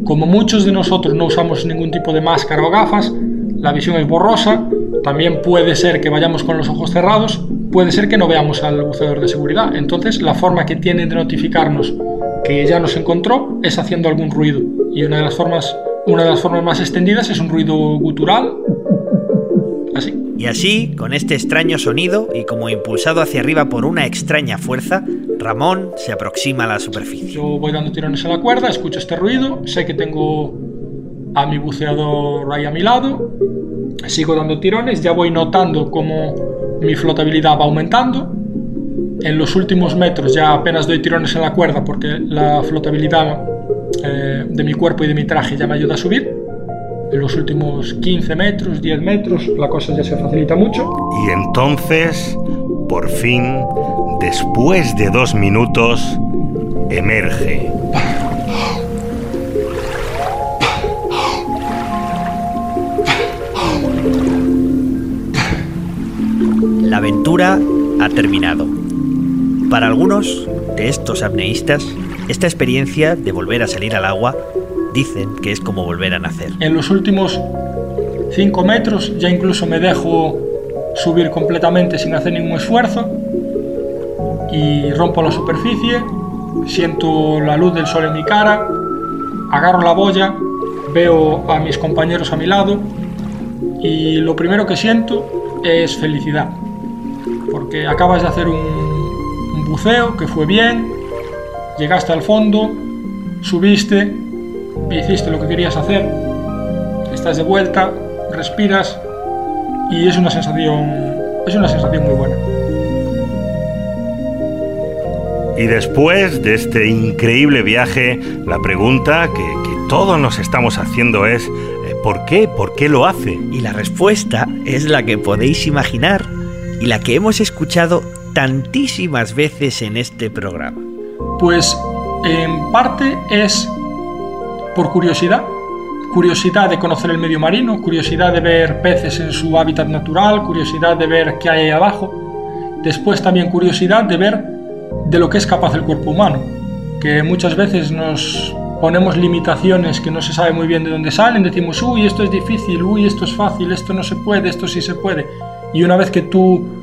Como muchos de nosotros no usamos ningún tipo de máscara o gafas, la visión es borrosa, también puede ser que vayamos con los ojos cerrados, puede ser que no veamos al buceador de seguridad. Entonces la forma que tiene de notificarnos que ya nos encontró es haciendo algún ruido. Y una de las formas, una de las formas más extendidas es un ruido gutural. Así. Y así, con este extraño sonido y como impulsado hacia arriba por una extraña fuerza, Ramón se aproxima a la superficie. Yo voy dando tirones a la cuerda, escucho este ruido, sé que tengo a mi buceador ahí a mi lado, sigo dando tirones, ya voy notando cómo mi flotabilidad va aumentando. En los últimos metros ya apenas doy tirones en la cuerda porque la flotabilidad eh, de mi cuerpo y de mi traje ya me ayuda a subir. En los últimos 15 metros, 10 metros, la cosa ya se facilita mucho. Y entonces, por fin, después de dos minutos, emerge. La aventura ha terminado. Para algunos de estos apneístas, esta experiencia de volver a salir al agua dicen que es como volver a nacer. En los últimos 5 metros ya incluso me dejo subir completamente sin hacer ningún esfuerzo y rompo la superficie, siento la luz del sol en mi cara, agarro la boya, veo a mis compañeros a mi lado y lo primero que siento es felicidad, porque acabas de hacer un, un buceo que fue bien, llegaste al fondo, subiste, hiciste lo que querías hacer, estás de vuelta, respiras y es una sensación, es una sensación muy buena. Y después de este increíble viaje, la pregunta que, que todos nos estamos haciendo es, eh, ¿por qué? ¿Por qué lo hace? Y la respuesta es la que podéis imaginar y la que hemos escuchado tantísimas veces en este programa. Pues en parte es por curiosidad, curiosidad de conocer el medio marino, curiosidad de ver peces en su hábitat natural, curiosidad de ver qué hay ahí abajo, después también curiosidad de ver de lo que es capaz el cuerpo humano, que muchas veces nos ponemos limitaciones que no se sabe muy bien de dónde salen, decimos, uy, esto es difícil, uy, esto es fácil, esto no se puede, esto sí se puede. Y una vez que tú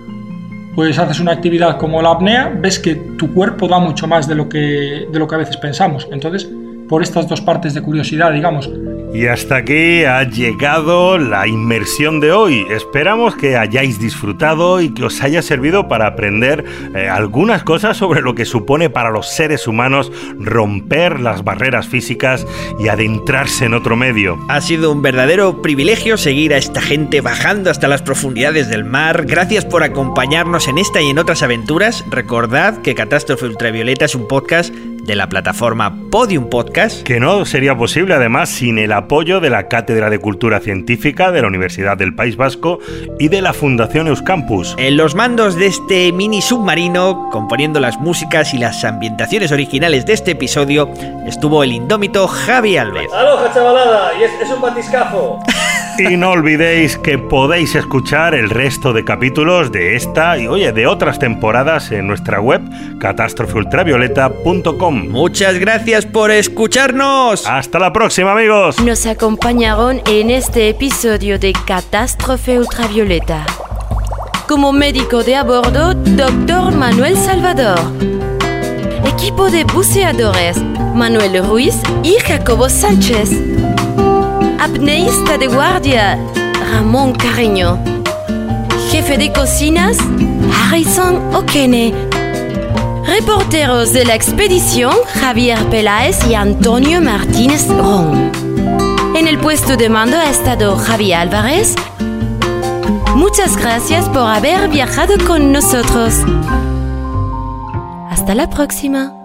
pues haces una actividad como la apnea, ves que tu cuerpo da mucho más de lo que, de lo que a veces pensamos. Entonces, por estas dos partes de curiosidad, digamos, Y hasta aquí ha llegado la inmersión de hoy. Esperamos que hayáis disfrutado y que os haya servido para aprender eh, algunas cosas sobre lo que supone para los seres humanos romper las barreras físicas y adentrarse en otro medio. Ha sido un verdadero privilegio seguir a esta gente bajando hasta las profundidades del mar. Gracias por acompañarnos en esta y en otras aventuras. Recordad que Catástrofe Ultravioleta es un podcast de la plataforma Podium Podcast. Que no sería posible además sin el apoyo de la Cátedra de Cultura Científica de la Universidad del País Vasco y de la Fundación Euskampus. En los mandos de este mini submarino, componiendo las músicas y las ambientaciones originales de este episodio, estuvo el indómito Javi Alves. ¡Aloha, chavalada! Y es, es un batiscafo. [laughs] [laughs] Y no olvidéis que podéis escuchar el resto de capítulos de esta y oye, de otras temporadas en nuestra web catástrofeultravioleta.com. Muchas gracias por escucharnos. Hasta la próxima, amigos. Nos acompañaron en este episodio de Catástrofe Ultravioleta. Como médico de a bordo, Dr. Manuel Salvador. Equipo de buceadores, Manuel Ruiz y Jacobo Sánchez. Apneísta de guardia, Ramón Carreño. Jefe de cocinas, Harrison O'Kene. Reporteros de la expedición, Javier Peláez y Antonio Martínez Ron. En el puesto de mando ha estado Javier Álvarez. Muchas gracias por haber viajado con nosotros. Hasta la próxima.